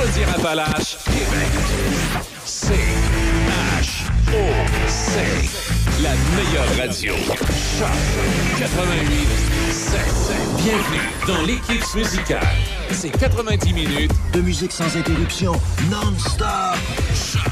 Chaudière-Appalaches, eh ben, Québec. C-H-O-C. La meilleure radio. Choc 88 7. Bienvenue dans l'équipe musicale. C'est 90 minutes de musique sans interruption, non-stop.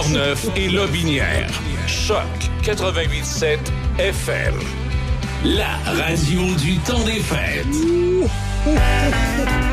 Portneuf et Lobinière. Choc 88.7 FM. La radio du temps des fêtes.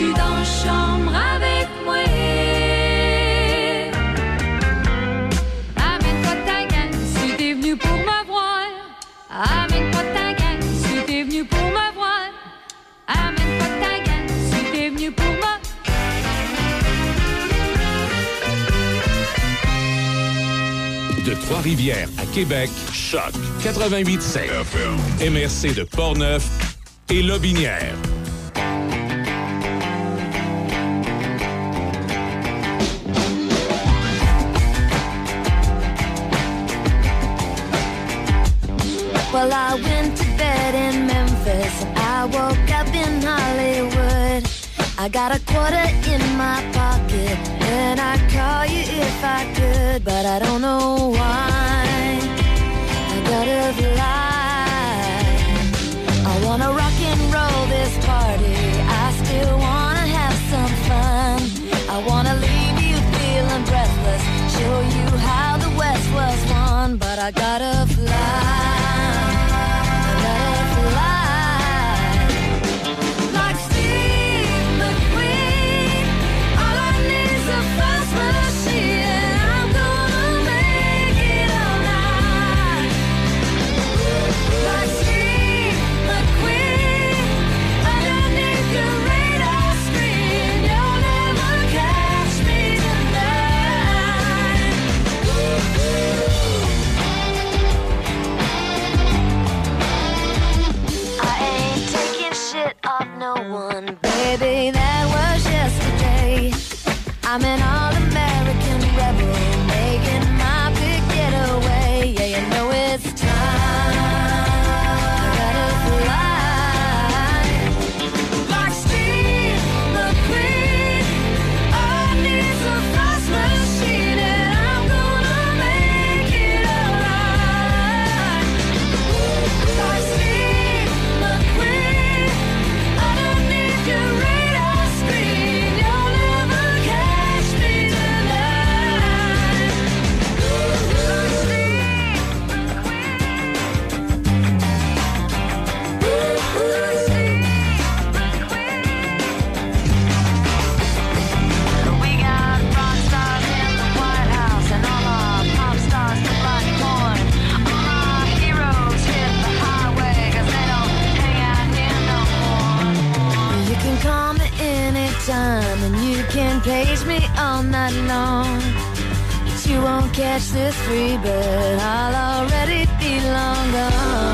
tu dans chambre avec moi? Amène-toi ta gang si t'es venu pour me voir. Amène-toi ta gang si t'es venu pour me voir. Amène-toi ta gang si t'es venu pour me De Trois-Rivières à Québec, Choc 88.5, MRC de Portneuf et Lobinière. I went to bed in Memphis and I woke up in Hollywood. I got a quarter in my pocket and I'd call you if I could, but I don't know why. I gotta lie. I wanna rock and roll this party. I still wanna have some fun. I wanna leave you feeling breathless, show you how the West was won, but I gotta fly. baby, that was yesterday. I'm in. catch this free bird, I'll already be long gone.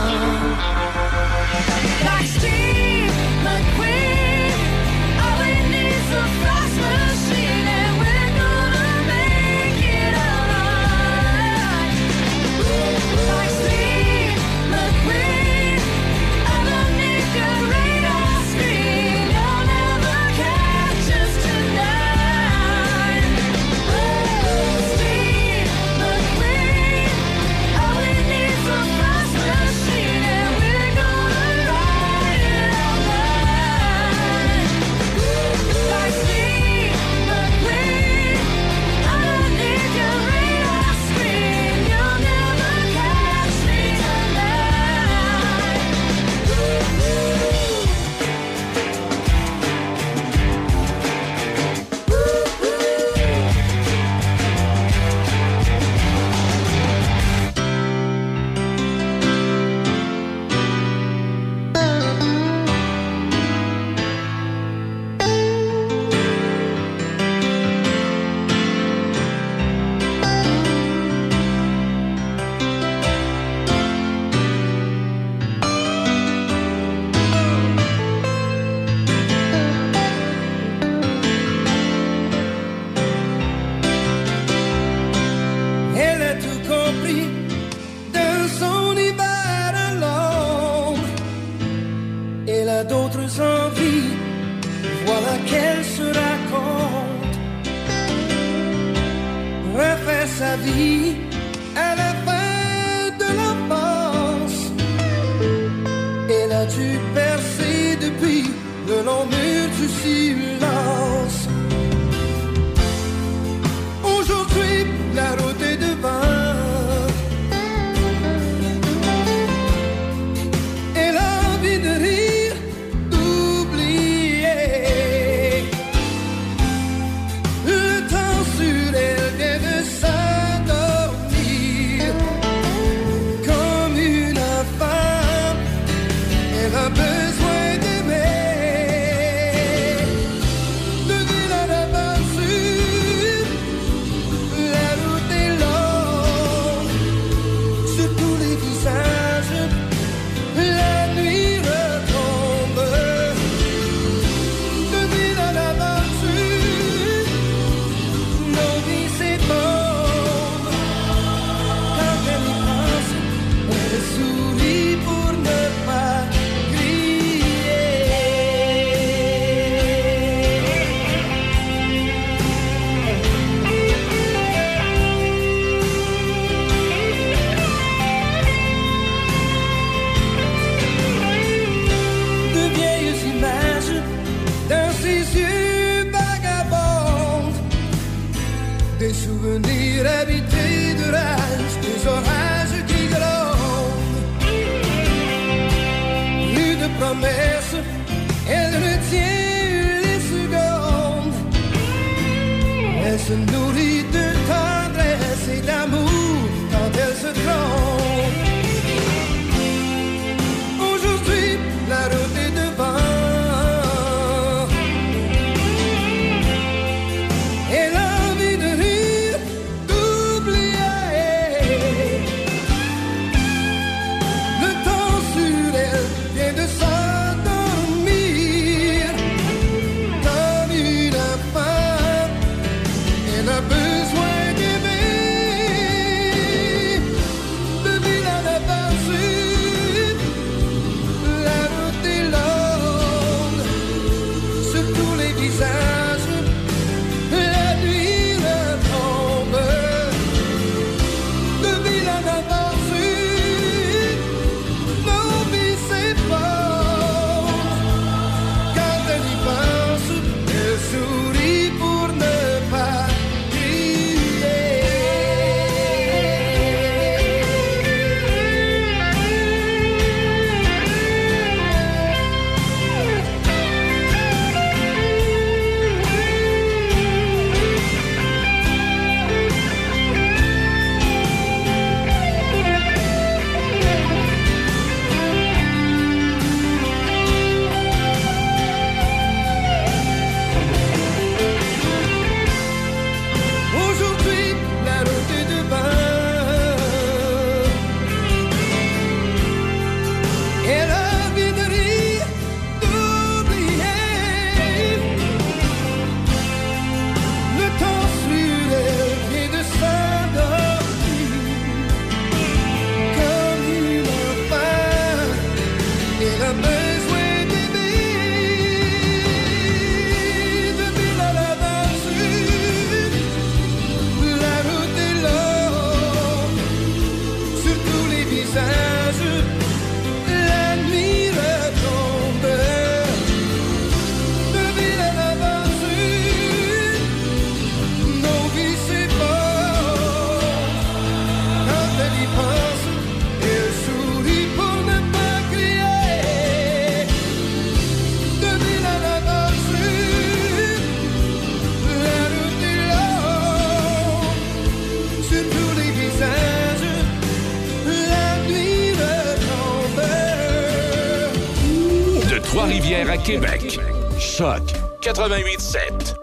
88.7.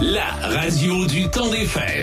La radio du temps des fêtes.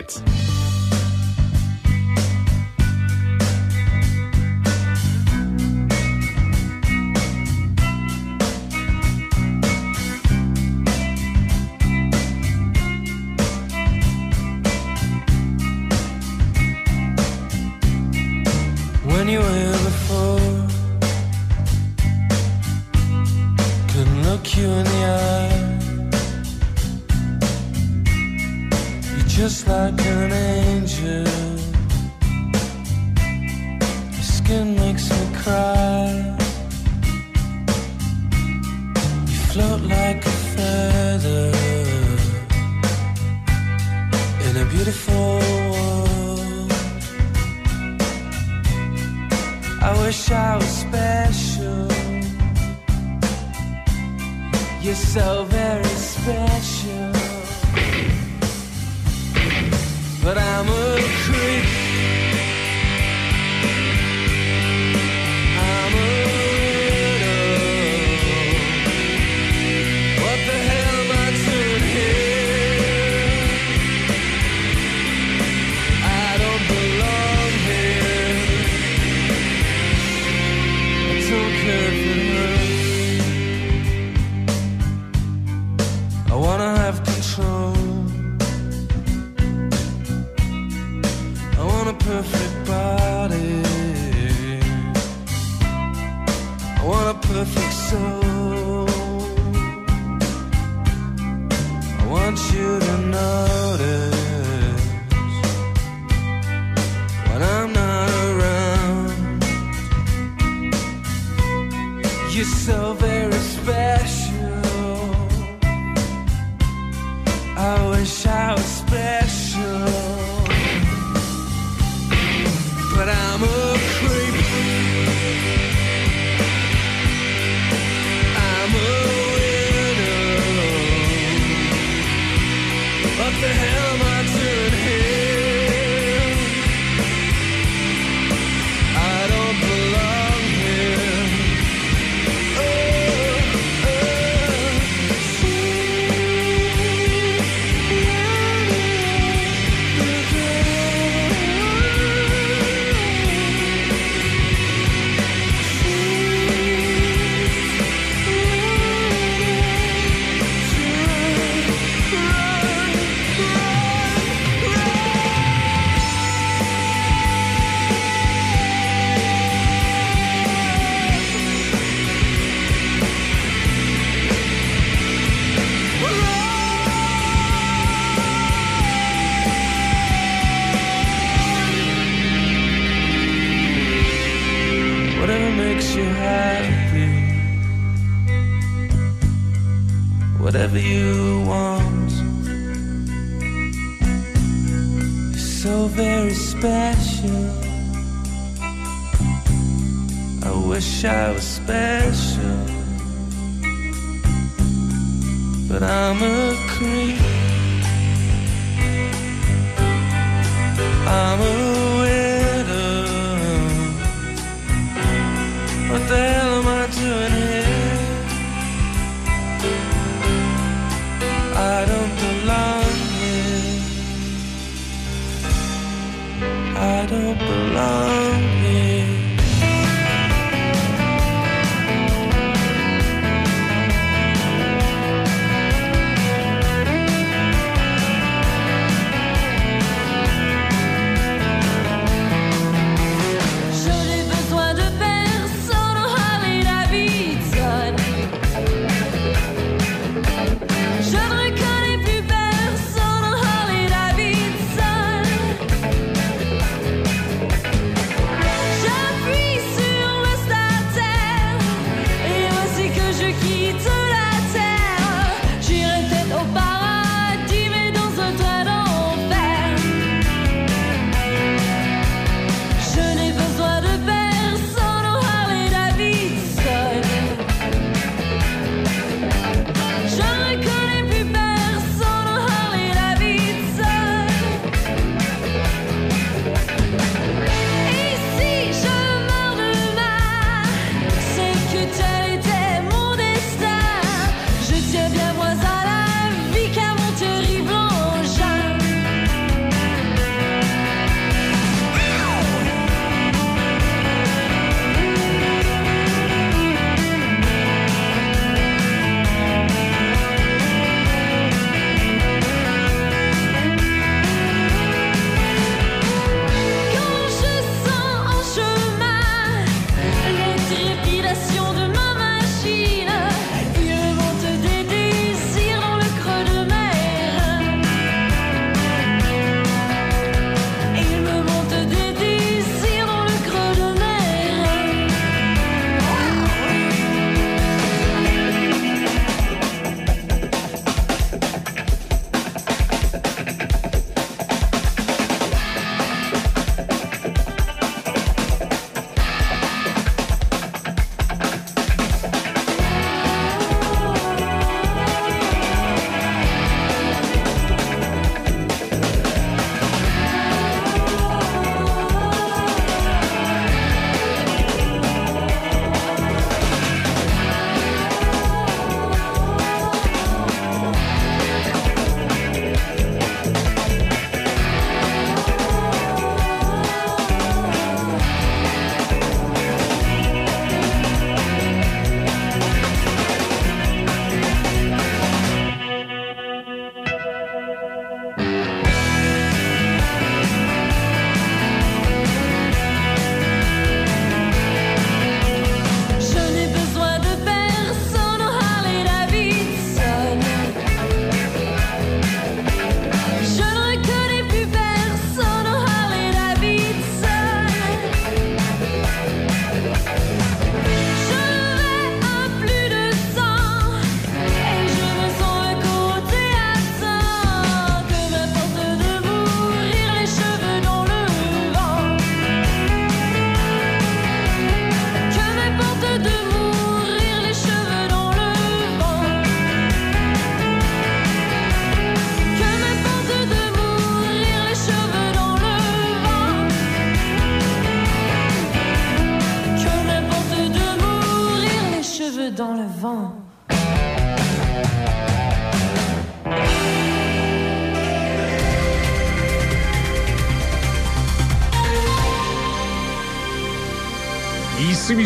the hell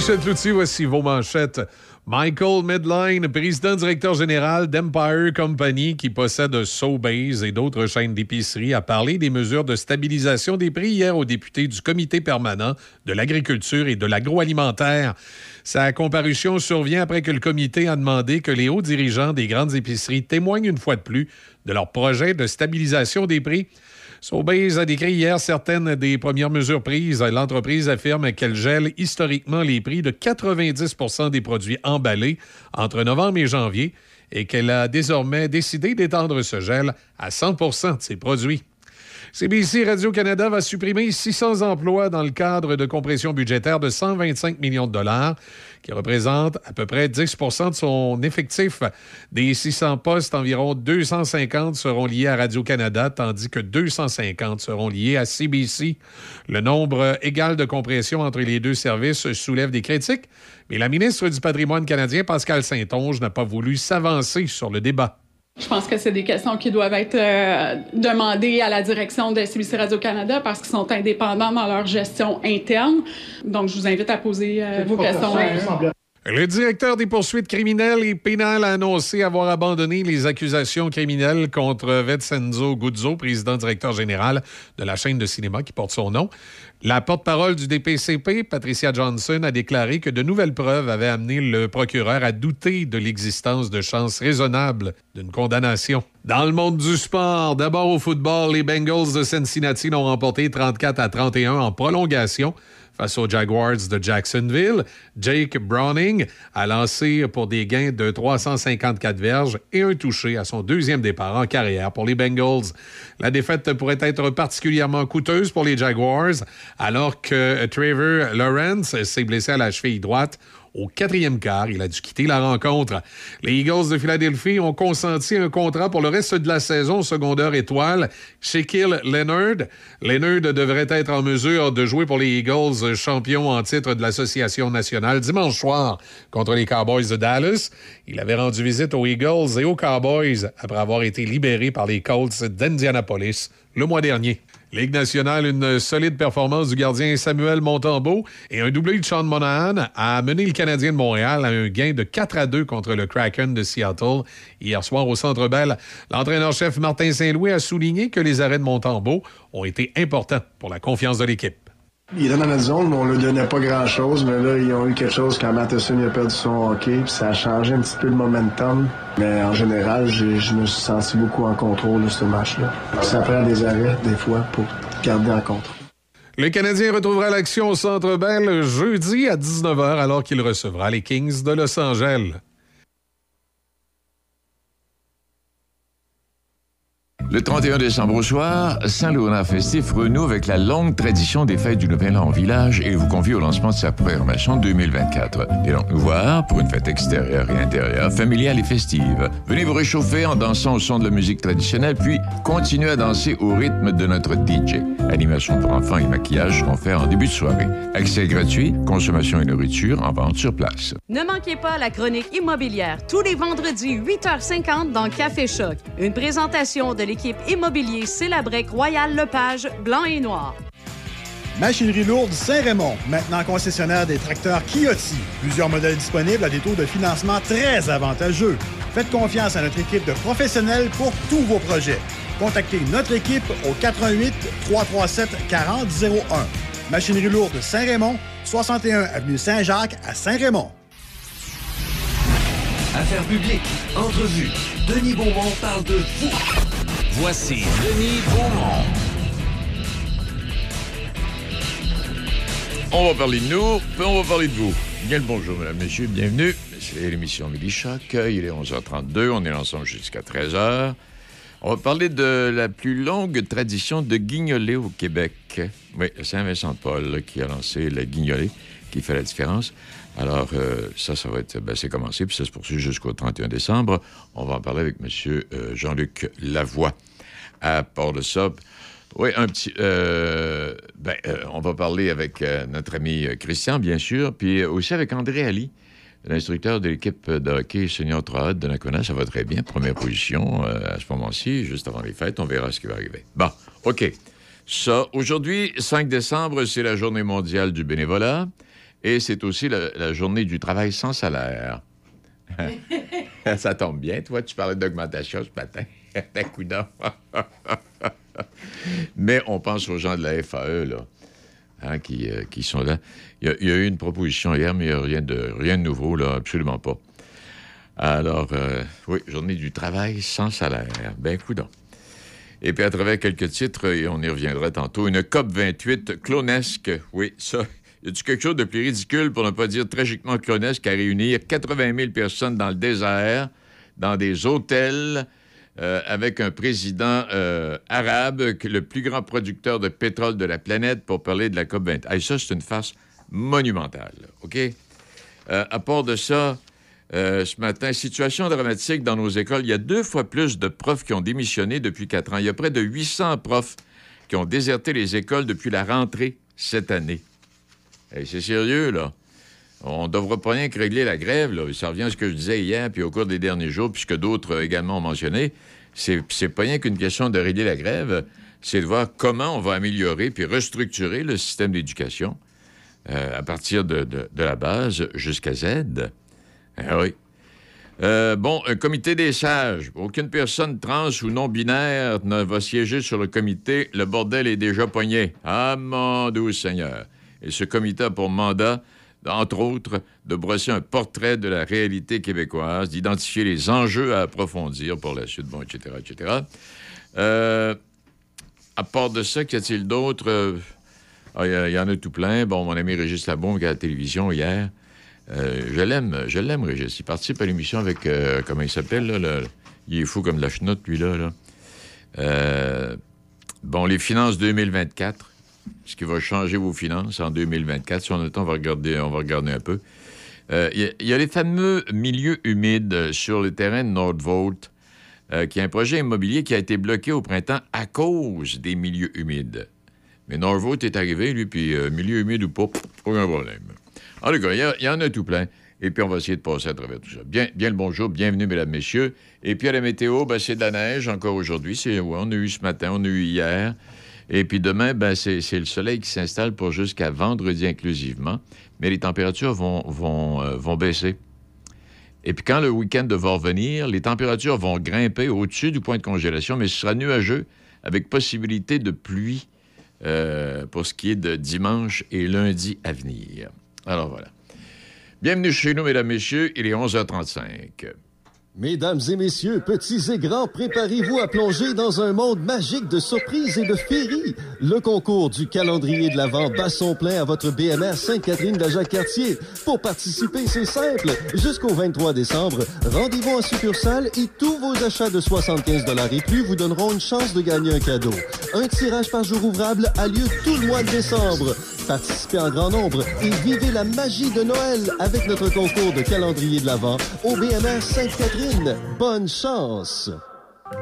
Michel Cloutier, voici vos manchettes. Michael Medline, président-directeur général d'Empire Company, qui possède Sobeys et d'autres chaînes d'épicerie, a parlé des mesures de stabilisation des prix hier aux députés du Comité permanent de l'agriculture et de l'agroalimentaire. Sa comparution survient après que le comité a demandé que les hauts dirigeants des grandes épiceries témoignent une fois de plus de leur projet de stabilisation des prix. Sobeys a décrit hier certaines des premières mesures prises. L'entreprise affirme qu'elle gèle historiquement les prix de 90% des produits emballés entre novembre et janvier et qu'elle a désormais décidé d'étendre ce gel à 100% de ses produits. CBC Radio-Canada va supprimer 600 emplois dans le cadre de compression budgétaire de 125 millions de dollars, qui représente à peu près 10% de son effectif. Des 600 postes, environ 250 seront liés à Radio-Canada, tandis que 250 seront liés à CBC. Le nombre égal de compression entre les deux services soulève des critiques, mais la ministre du Patrimoine canadien, Pascal Saint-Onge, n'a pas voulu s'avancer sur le débat. Je pense que c'est des questions qui doivent être euh, demandées à la direction de CBC Radio-Canada parce qu'ils sont indépendants dans leur gestion interne. Donc, je vous invite à poser euh, vos questions. Le directeur des poursuites criminelles et pénales a annoncé avoir abandonné les accusations criminelles contre Vincenzo Guzzo, président-directeur général de la chaîne de cinéma qui porte son nom. La porte-parole du DPCP, Patricia Johnson, a déclaré que de nouvelles preuves avaient amené le procureur à douter de l'existence de chances raisonnables d'une condamnation. Dans le monde du sport, d'abord au football, les Bengals de Cincinnati l'ont remporté 34 à 31 en prolongation face aux Jaguars de Jacksonville. Jake Browning a lancé pour des gains de 354 verges et un touché à son deuxième départ en carrière pour les Bengals. La défaite pourrait être particulièrement coûteuse pour les Jaguars alors que Trevor Lawrence s'est blessé à la cheville droite au quatrième quart, il a dû quitter la rencontre. Les Eagles de Philadelphie ont consenti un contrat pour le reste de la saison secondaire étoile. Shaquille Leonard. Leonard devrait être en mesure de jouer pour les Eagles, champions en titre de l'Association nationale, dimanche soir contre les Cowboys de Dallas. Il avait rendu visite aux Eagles et aux Cowboys après avoir été libéré par les Colts d'Indianapolis le mois dernier. Ligue nationale, une solide performance du gardien Samuel Montembeau et un doublé de Sean Monahan a mené le Canadien de Montréal à un gain de 4 à 2 contre le Kraken de Seattle hier soir au Centre Bell. L'entraîneur-chef Martin Saint-Louis a souligné que les arrêts de Montembeau ont été importants pour la confiance de l'équipe. Il était dans notre zone, mais on ne lui donnait pas grand-chose. Mais là, ils ont eu quelque chose quand Matheson a perdu son hockey. Puis ça a changé un petit peu le momentum. Mais en général, je me suis senti beaucoup en contrôle de ce match-là. Ça prend des arrêts, des fois, pour garder en contrôle. Le Canadien retrouvera l'action au Centre Bell jeudi à 19h alors qu'il recevra les Kings de Los Angeles. Le 31 décembre au soir, Saint-Laurent Festif renoue avec la longue tradition des fêtes du Nouvel An au village et vous convie au lancement de sa programmation 2024. Et donc nous voir pour une fête extérieure et intérieure, familiale et festive. Venez vous réchauffer en dansant au son de la musique traditionnelle, puis continuez à danser au rythme de notre DJ. Animation pour enfants et maquillage seront faits en début de soirée. Accès gratuit, consommation et nourriture en vente sur place. Ne manquez pas la chronique immobilière tous les vendredis 8h50 dans Café Choc. Une présentation de l'équipe immobilier Célabrec Royal Lepage blanc et noir. Machinerie lourde Saint-Raymond, maintenant concessionnaire des tracteurs Kioti. Plusieurs modèles disponibles à des taux de financement très avantageux. Faites confiance à notre équipe de professionnels pour tous vos projets. Contactez notre équipe au 88 337 4001. Machinerie lourde Saint-Raymond, 61 avenue Saint-Jacques à Saint-Raymond. Affaires publiques, entrevue. Denis Beaumont parle de vous. Voici Denis Beaumont. On va parler de nous, puis on va parler de vous. Bien le bonjour, mesdames, messieurs, bienvenue. C'est l'émission Midi Choc. Il est 11h32, on est ensemble jusqu'à 13h. On va parler de la plus longue tradition de guignolée au Québec. Oui, Saint-Vincent-de-Paul qui a lancé le guignolée, qui fait la différence. Alors, euh, ça, ça va être, ben, c'est commencé, puis ça se poursuit jusqu'au 31 décembre. On va en parler avec M. Jean-Luc Lavoie à Port-de-Sop. Oui, un petit. euh, ben, euh, on va parler avec euh, notre ami euh, Christian, bien sûr, puis aussi avec André Ali, l'instructeur de l'équipe de hockey senior 3 de Nakona. Ça va très bien. Première position euh, à ce moment-ci, juste avant les fêtes. On verra ce qui va arriver. Bon, OK. Ça, aujourd'hui, 5 décembre, c'est la journée mondiale du bénévolat et c'est aussi la, la journée du travail sans salaire. Ça tombe bien. Toi, tu parlais d'augmentation ce matin. D'un coup d'or. Mais on pense aux gens de la FAE, là, hein, qui, euh, qui sont là. Il y, a, il y a eu une proposition hier, mais il n'y a rien de, rien de nouveau, là, absolument pas. Alors, euh, oui, journée du travail sans salaire. Ben, coudon. Et puis, à travers quelques titres, et on y reviendra tantôt, une COP 28 clonesque. Oui, ça. Y a-tu quelque chose de plus ridicule, pour ne pas dire tragiquement clonesque, à réunir 80 000 personnes dans le désert, dans des hôtels euh, avec un président euh, arabe, le plus grand producteur de pétrole de la planète, pour parler de la COP20. Hey, ça, c'est une farce monumentale, OK? Euh, à part de ça, ce matin, situation dramatique dans nos écoles. Il y a deux fois plus de profs qui ont démissionné depuis quatre ans. Il y a près de 800 profs qui ont déserté les écoles depuis la rentrée cette année. Hey, c'est sérieux, là. On ne devra pas rien que régler la grève, là. Ça revient à ce que je disais hier, puis au cours des derniers jours, puisque d'autres euh, également ont mentionné. C'est, pas rien qu'une question de régler la grève, c'est de voir comment on va améliorer puis restructurer le système d'éducation euh, à partir de, de- de la base jusqu'à Z. Ah oui. Euh, bon, un comité des sages. Aucune personne trans ou non-binaire ne va siéger sur le comité. Le bordel est déjà pogné. Ah, mon doux Seigneur. Et ce comité a pour mandat, entre autres, de brosser un portrait de la réalité québécoise, d'identifier les enjeux à approfondir pour la suite, bon, etc., etc. Euh, à part de ça, qu'y a-t-il d'autre? Euh, ah, Il y, il y en a tout plein. Bon, mon ami Régis Labon, qui est à la télévision hier, euh, je l'aime, je l'aime, Régis. Il participe à l'émission avec, euh, comment il s'appelle, là, il est fou comme la chenotte, lui, là. là. Bon, les finances 2024, ce qui va changer vos finances en 2024. Si on a le temps, on va regarder, un peu. Euh, Il y, a- il y a les fameux milieux humides sur le terrain de Nordvolt, euh, qui est un projet immobilier qui a été bloqué au printemps à cause des milieux humides. Mais Norvolt est arrivé, lui, puis euh, milieu humide ou pas, aucun problème. En tout cas, il y en a tout plein. Et puis, on va essayer de passer à travers tout ça. Bien, le bonjour, bienvenue, mesdames, messieurs. Et puis, à la météo, ben, c'est de la neige encore aujourd'hui. C'est, on a eu ce matin, on a eu hier. Et puis, demain, ben, c'est, le soleil qui s'installe pour jusqu'à vendredi inclusivement. Mais les températures vont, vont, euh, vont baisser. Et puis quand le week-end va revenir, les températures vont grimper au-dessus du point de congélation, mais ce sera nuageux avec possibilité de pluie euh, pour ce qui est de dimanche et lundi à venir. Alors voilà. Bienvenue chez nous, mesdames, messieurs. Il est 11h35. Mesdames et messieurs, petits et grands, préparez-vous à plonger dans un monde magique de surprises et de féeries. Le concours du calendrier de l'Avent bat son plein à votre BMR Sainte-Catherine de Jacques-Cartier. Pour participer, c'est simple. Jusqu'au 23 décembre, rendez-vous en succursale et tous vos achats de 75 et plus vous donneront une chance de gagner un cadeau. Un tirage par jour ouvrable a lieu tout le mois de décembre. Participez en grand nombre et vivez la magie de Noël avec notre concours de calendrier de l'Avent au BMR Sainte-Catherine. Bonne chance!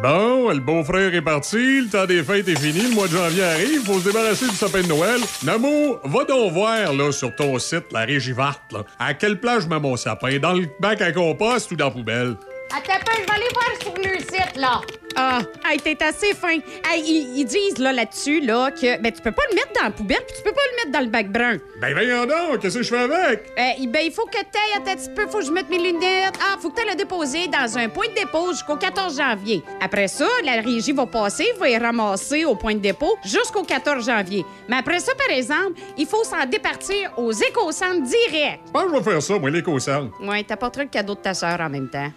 Bon, le beau-frère est parti, le temps des fêtes est fini, le mois de janvier arrive, faut se débarrasser du sapin de Noël. Namo, va donc voir, là, sur ton site, la là, à quelle place je mets mon sapin, dans le bac à compost ou dans la poubelle? Attends un peu, je vais aller voir sur le site, là. Ah, hey, t'es assez fin. Hey, ils, ils disent là là-dessus là que ben tu peux pas le mettre dans la poubelle puis tu peux pas le mettre dans le bac brun. Ben voyons donc, qu'est-ce que je fais avec? Euh, ben il faut que t'ailles attends un petit peu, faut que je mette mes lunettes. Ah, faut que t'ailles le déposer dans un point de dépôt jusqu'au 14 janvier. Après ça, la régie va passer, va y ramasser au point de dépôt jusqu'au 14 janvier. Mais après ça, par exemple, il faut s'en départir aux éco-centres direct. Je pense que je vais faire ça, moi, l'éco-centre. Ouais, t'apporteras le cadeau de ta sœur en même temps.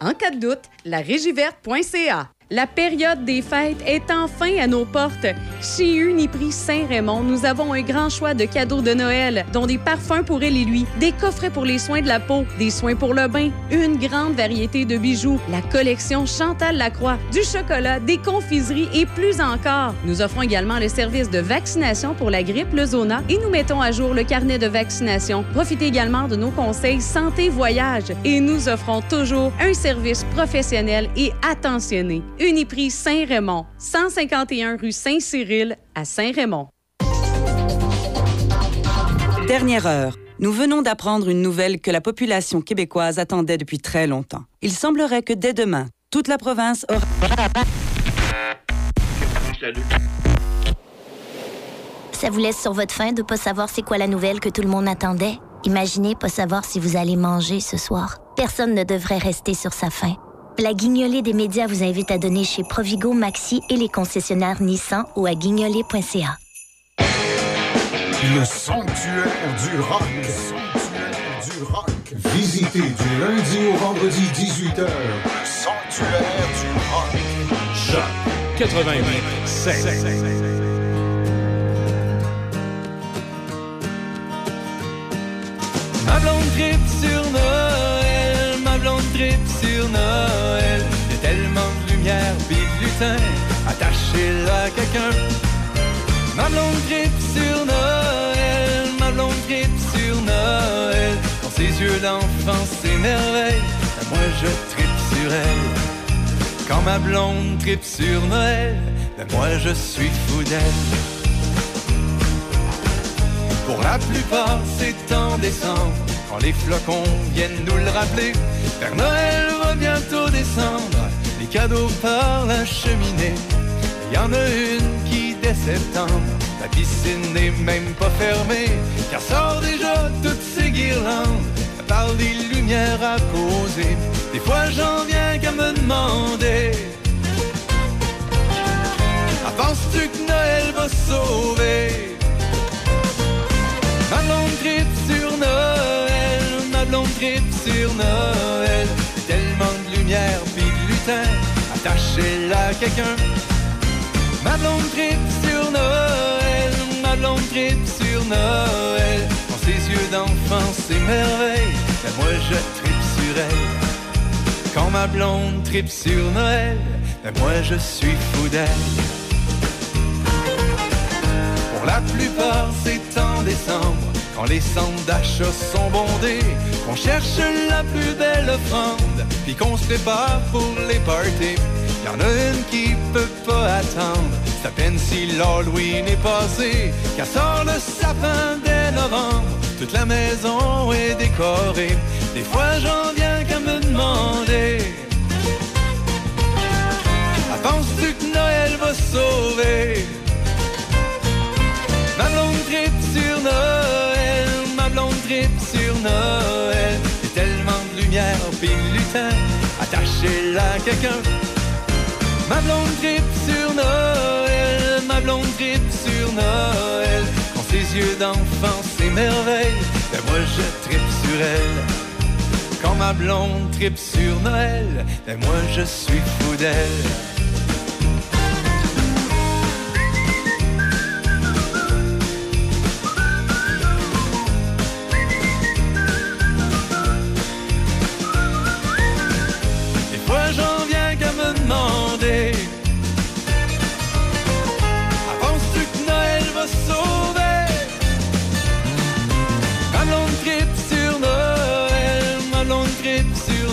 En cas de doute, la régiverte.ca. La période des fêtes est enfin à nos portes. Chez Uniprix Saint-Raymond, nous avons un grand choix de cadeaux de Noël, dont des parfums pour elle et des coffrets pour les soins de la peau, des soins pour le bain, une grande variété de bijoux, la collection Chantal Lacroix, du chocolat, des confiseries et plus encore. Nous offrons également le service de vaccination pour la grippe, le zona et nous mettons à jour le carnet de vaccination. Profitez également de nos conseils santé voyage et nous offrons toujours un service professionnel et attentionné. Uniprix Saint-Raymond, 151 rue Saint-Cyril à Saint-Raymond. Dernière heure. Nous venons d'apprendre une nouvelle que la population québécoise attendait depuis très longtemps. Il semblerait que dès demain, toute la province aura... Ça vous laisse sur votre faim de pas savoir c'est quoi la nouvelle que tout le monde attendait? Imaginez pas savoir si vous allez manger ce soir. Personne ne devrait rester sur sa faim. La guignolée des médias vous invite à donner chez Provigo, Maxi et les concessionnaires Nissan ou à guignolée.ca. Le sanctuaire du rock. Le sanctuaire du rock. Visitez du lundi au vendredi 18h. Le sanctuaire du rock. Choc 88 Ma blonde tripe sur Noël, ma blonde tripe Noël. Y a tellement de lumière pis de lutin attaché là à quelqu'un. Ma blonde grippe sur Noël, ma blonde grippe sur Noël. Dans ses yeux d'enfant s'émerveille, moi je tripe sur elle. Quand ma blonde tripe sur Noël, ben moi je suis fou d'elle. Pour la plupart, c'est en décembre, quand les flocons viennent nous le rappeler. Père Noël bientôt descendre, les cadeaux par la cheminée. Il y en a une qui, dès septembre, la piscine n'est même pas fermée, car sort déjà toutes ces guirlandes, par des lumières à poser. Des fois, j'en viens qu'à me demander. Ah, penses-tu que Noël va sauver? Ma blonde grippe sur Noël, ma blonde grippe sur Noël. Lumière de lutin à quelqu'un. Ma blonde grippe sur Noël, ma blonde grippe sur Noël. Dans ses yeux d'enfant s'émerveille, ben moi je tripe sur elle. Quand ma blonde tripe sur Noël, ben moi je suis fou d'elle. Pour la plupart, c'est en décembre, quand les centres d'achat sont bondés, qu'on cherche la plus belle offrande, puis qu'on se prépare pour les parties. Y en a une qui peut pas attendre, c'est à peine si l'Halloween est passé, qu'elle sort le sapin dès novembre. Toute la maison est décorée, des fois j'en viens qu'à me demander. Ah, penses-tu que Noël va sauver? Ma blonde grippe sur Noël, ma blonde grippe sur Noël. A tellement de lumière pis de lutin attaché là à quelqu'un. Ma blonde grippe sur Noël, ma blonde grippe sur Noël. Quand ses yeux d'enfant s'émerveillent, ben moi je tripe sur elle. Quand ma blonde tripe sur Noël, ben moi je suis fou d'elle.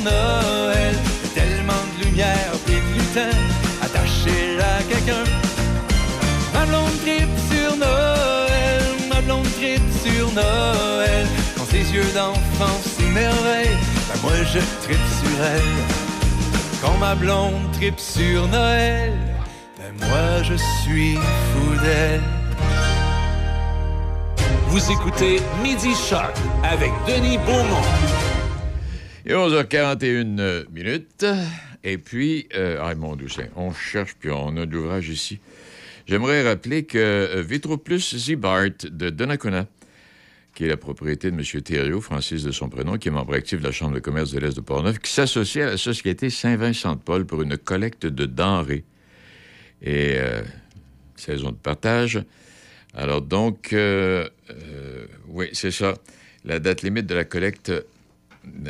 Noël Tellement de lumière pis de lutin Attaché là à quelqu'un Ma blonde grippe sur Noël Ma blonde grippe sur Noël Quand ses yeux d'enfant s'émerveillent Ben moi je tripe sur elle quand ma blonde tripe sur Noël, ben moi je suis fou d'elle. Vous écoutez Midi Choc avec Denis Beaumont. Et 11h41 euh, minutes. Et puis, euh, ah mon Dieu, on cherche, puis on a de l'ouvrage ici. J'aimerais rappeler que euh, Vitroplus Zibart de Donnacona, qui est la propriété de M. Thériault, Francis de son prénom, qui est membre actif de la Chambre de commerce de l'Est de Portneuf, qui s'associe à la Société Saint-Vincent-de-Paul pour une collecte de denrées. Et saison de partage. Alors donc, oui, c'est ça. La date limite de la collecte,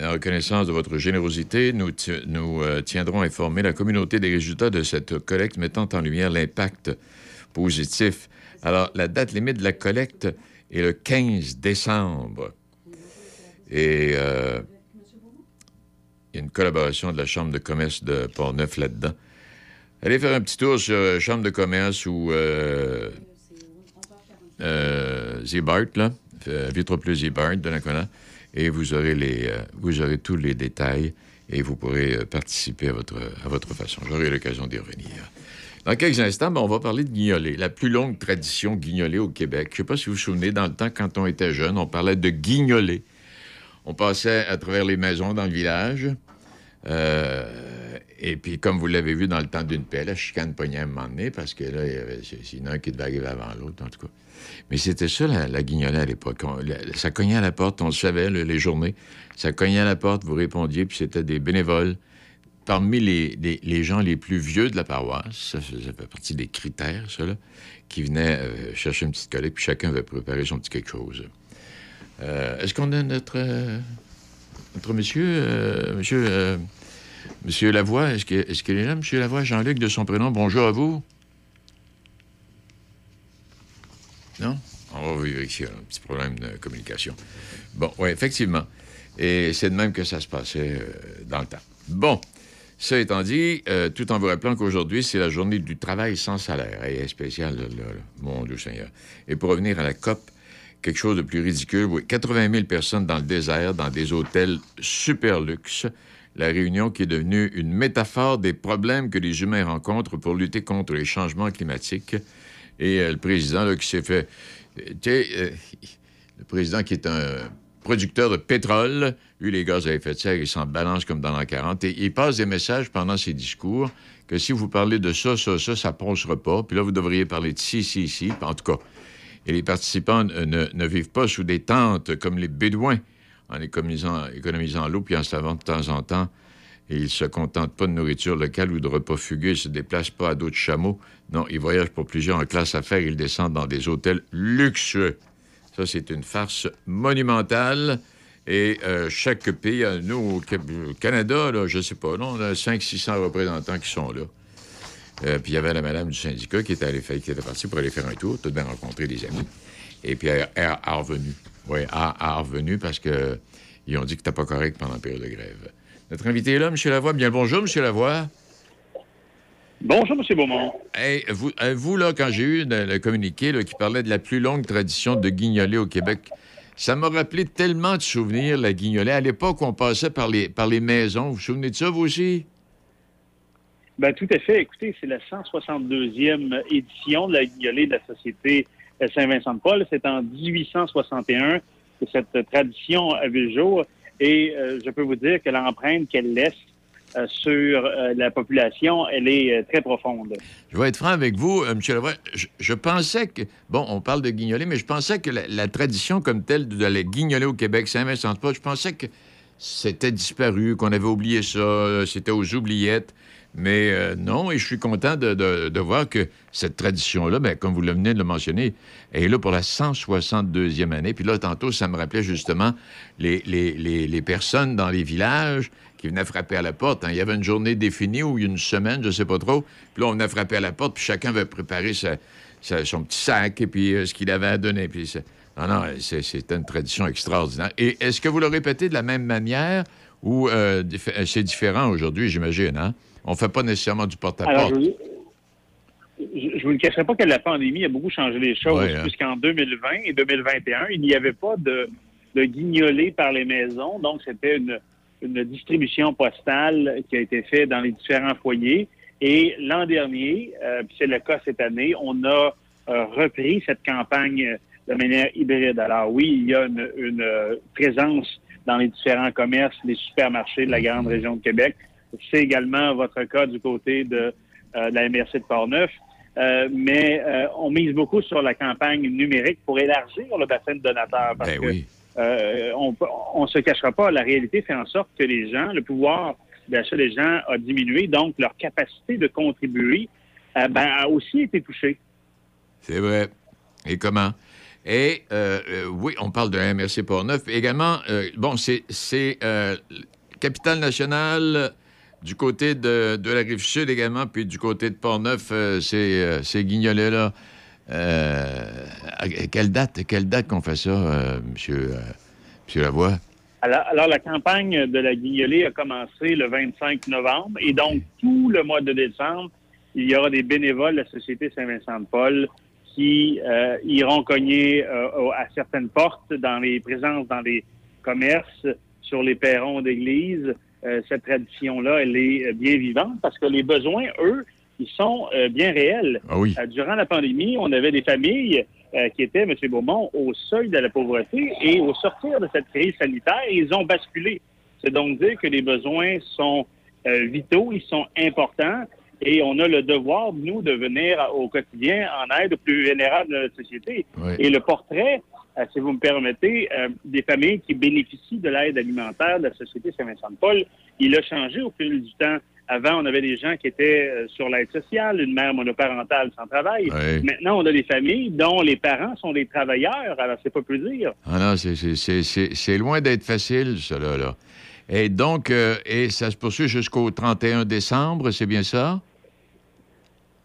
en reconnaissance de votre générosité, nous, nous euh, tiendrons informer la communauté des résultats de cette collecte mettant en lumière l'impact positif. Alors, la date limite de la collecte est le 15 décembre. Et euh, il y a une collaboration de la Chambre de commerce de Port-Neuf là-dedans. Allez faire un petit tour sur euh, Chambre de commerce ou euh, euh, Zibart, là, euh, Vitroplus Zibart de Nakona, et vous aurez, les, euh, vous aurez tous les détails et vous pourrez euh, participer à votre, à votre façon. J'aurai l'occasion d'y revenir. Dans quelques instants, ben, on va parler de guignolé, la plus longue tradition guignolée au Québec. Je ne sais pas si vous vous souvenez, dans le temps, quand on était jeune, on parlait de guignolé. On passait à travers les maisons dans le village. euh, et puis, comme vous l'avez vu dans le temps d'une paix, la chicane pognait à un moment donné, parce que là, il y avait c'est un qui devait arriver avant l'autre, en tout cas. Mais c'était ça, la, guignolée à l'époque. Ça cognait à la porte, on le savait, le- les journées. Ça cognait à la porte, vous répondiez, puis c'était des bénévoles. Parmi les, gens les plus vieux de la paroisse, ça, ça fait partie des critères, ça, là, qui venaient euh, chercher une petite collecte, puis chacun avait préparé son petit quelque chose. Euh, Est-ce qu'on a notre, euh, monsieur, monsieur, Monsieur Lavoie, est-ce qu'il est là, Monsieur Lavoie? Jean-Luc, de son prénom, bonjour à vous. Non? On va vérifier, un petit problème de communication. Bon, oui, effectivement. Et c'est de même que ça se passait euh, dans le temps. Bon, ça étant dit, euh, tout en vous rappelant qu'aujourd'hui, c'est la journée du travail sans salaire. Et spécial, là, là, mon Dieu Seigneur. Et pour revenir à la COP, quelque chose de plus ridicule, oui, 80 000 personnes dans le désert, dans des hôtels super luxe. La réunion qui est devenue une métaphore des problèmes que les humains rencontrent pour lutter contre les changements climatiques. Et euh, le président là, qui s'est fait... euh, Tu sais, euh, le président qui est un producteur de pétrole, lui, les gaz à effet de serre, il s'en balance comme dans l'an 40. Et il passe des messages pendant ses discours que si vous parlez de ça, ça, ça, ça passera pas. Puis là, vous devriez parler de ci, ci, ci. En tout cas, et les participants ne vivent pas sous des tentes comme les Bédouins, en économisant, économisant l'eau puis en se lavant de temps en temps. Et ils ne se contentent pas de nourriture locale ou de repas fugueux. Ils ne se déplacent pas à dos de chameau. Non, ils voyagent pour plusieurs en classe affaires. Ils descendent dans des hôtels luxueux. Ça, c'est une farce monumentale. Et euh, chaque pays, nous, au Ca- au Canada, là, je ne sais pas, on a 500-600 représentants qui sont là. Euh, puis il y avait la madame du syndicat qui était, allée qui était partie pour aller faire un tour, tout de bien rencontrer des amis. Et puis elle est revenue. Oui, elle est revenue parce que ils ont dit que c'était pas correct pendant la période de grève. Notre invité est là, M. Lavoie. Bien le bonjour, M. Lavoie. Bonjour, M. Beaumont. Hey, vous, euh, vous, là, quand j'ai eu le, communiqué là, qui parlait de la plus longue tradition de guignolet au Québec, ça m'a rappelé tellement de souvenirs, la guignolet. À l'époque, on passait par les, par les maisons. Vous vous souvenez de ça, vous aussi? Ben, tout à fait. Écoutez, c'est la 162e édition de la guignolée de la Société Saint-Vincent-de-Paul. C'est en 1861 que cette tradition a vu le jour. Et euh, je peux vous dire que l'empreinte qu'elle laisse euh, sur euh, la population, elle est très profonde. Je vais être franc avec vous, M. Lavoie. Je, pensais que, bon, on parle de guignoler, mais je pensais que la, tradition comme telle de la guignoler au Québec, Saint-Vincent-de-Paul, je pensais que c'était disparu, qu'on avait oublié ça, c'était aux oubliettes. Mais euh, non, et je suis content de, voir que cette tradition-là, ben, comme vous le venez est là pour la 162e année. Puis là, tantôt, ça me rappelait justement les, personnes dans les villages qui venaient frapper à la porte. hein. Il y avait une journée définie ou une semaine, je ne sais pas trop. Puis là, on venait frapper à la porte, puis chacun avait préparé sa- son petit sac et puis euh, ce qu'il avait à donner. Puis non, non, c'est- une tradition extraordinaire. Et est-ce que vous le répétez de la même manière ou euh, c'est différent aujourd'hui, j'imagine, hein? On ne fait pas nécessairement du porte-à-porte. je ne vous le cacherai pas que la pandémie a beaucoup changé les choses, Ouais, hein. puisqu'en 2020 et 2021, il n'y avait pas de, de guignolés par les maisons. Donc, c'était une, une distribution postale qui a été faite dans les différents foyers. Et l'an dernier, euh, puis c'est le cas cette année, on a euh, repris cette campagne de manière hybride. Alors oui, il y a une, une, euh, présence dans les différents commerces, les supermarchés de la grande région de Québec. C'est également votre cas du côté de, euh, de la MRC de Portneuf. Euh, mais euh, on mise beaucoup sur la campagne numérique pour élargir le bassin de donateurs. Parce Ben que oui. euh, on ne se cachera pas, la réalité fait en sorte que les gens, le pouvoir d'achat des gens a diminué, donc leur capacité de contribuer ben, a aussi été touchée. C'est vrai. Et comment? Et euh, euh, oui, on parle de la MRC Portneuf. Également, euh, bon, c'est capitale nationale du côté de, la rive sud également, puis du côté de Portneuf, euh, c'est euh, ces guignolets-là. Euh, à quelle date, quelle date qu'on fait ça, euh, monsieur, euh, monsieur Lavoie? Alors, alors, la campagne de la guignolée a commencé le 25 novembre et donc tout le mois de décembre, il y aura des bénévoles de la Société Saint-Vincent-de-Paul qui euh, iront cogner euh, à certaines portes dans les présences dans les commerces, sur les perrons d'église. Euh, cette tradition-là, elle est euh, bien vivante parce que les besoins, eux, ils sont euh, bien réels. Ah oui. Durant la pandémie, on avait des familles qui étaient, M. Beaumont, au seuil de la pauvreté et au sortir de cette crise sanitaire, ils ont basculé. C'est donc dire que les besoins sont vitaux, ils sont importants et on a le devoir, nous, de venir au quotidien en aide aux plus vénérables de notre société. Oui. Et le portrait, si vous me permettez, euh, des familles qui bénéficient de l'aide alimentaire de la Société Saint-Vincent-de-Paul, il a changé au fil du temps. Avant, on avait des gens qui étaient euh, sur l'aide sociale, une mère monoparentale sans travail. Oui. Maintenant, on a des familles dont les parents sont des travailleurs, alors c'est pas plus dire. Ah non, c'est- loin d'être facile, là. Et donc, euh, et ça se poursuit jusqu'au 31 décembre, c'est bien ça?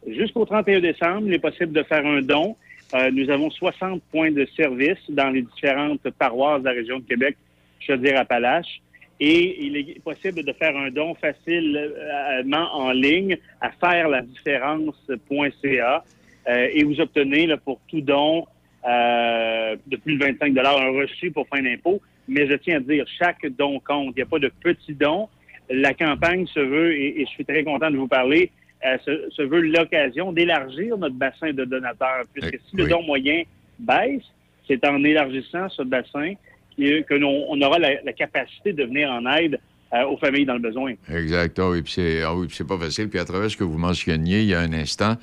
Jusqu'au 31 décembre, il est possible de faire un don. Euh, nous avons 60 points de service dans les différentes paroisses de la région de Québec, Chaudière-Appalaches. Et il est possible de faire un don facilement en ligne à faire la différence.ca euh, et vous obtenez là, pour tout don euh, de plus de 25 un reçu pour fin d'impôt. Mais je tiens à dire, chaque don compte. Il n'y a pas de petit don. La campagne se veut, et, je suis très content de vous parler, euh, se, se veut l'occasion d'élargir notre bassin de donateurs. Puisque si le don moyen baisse, c'est en élargissant ce bassin que l'on on aura la, la capacité de venir en aide euh, aux familles dans le besoin. Exact. Ah oui, puis c'est ah oui, puis c'est pas facile. Puis à travers ce que vous mentionniez il y a un instant,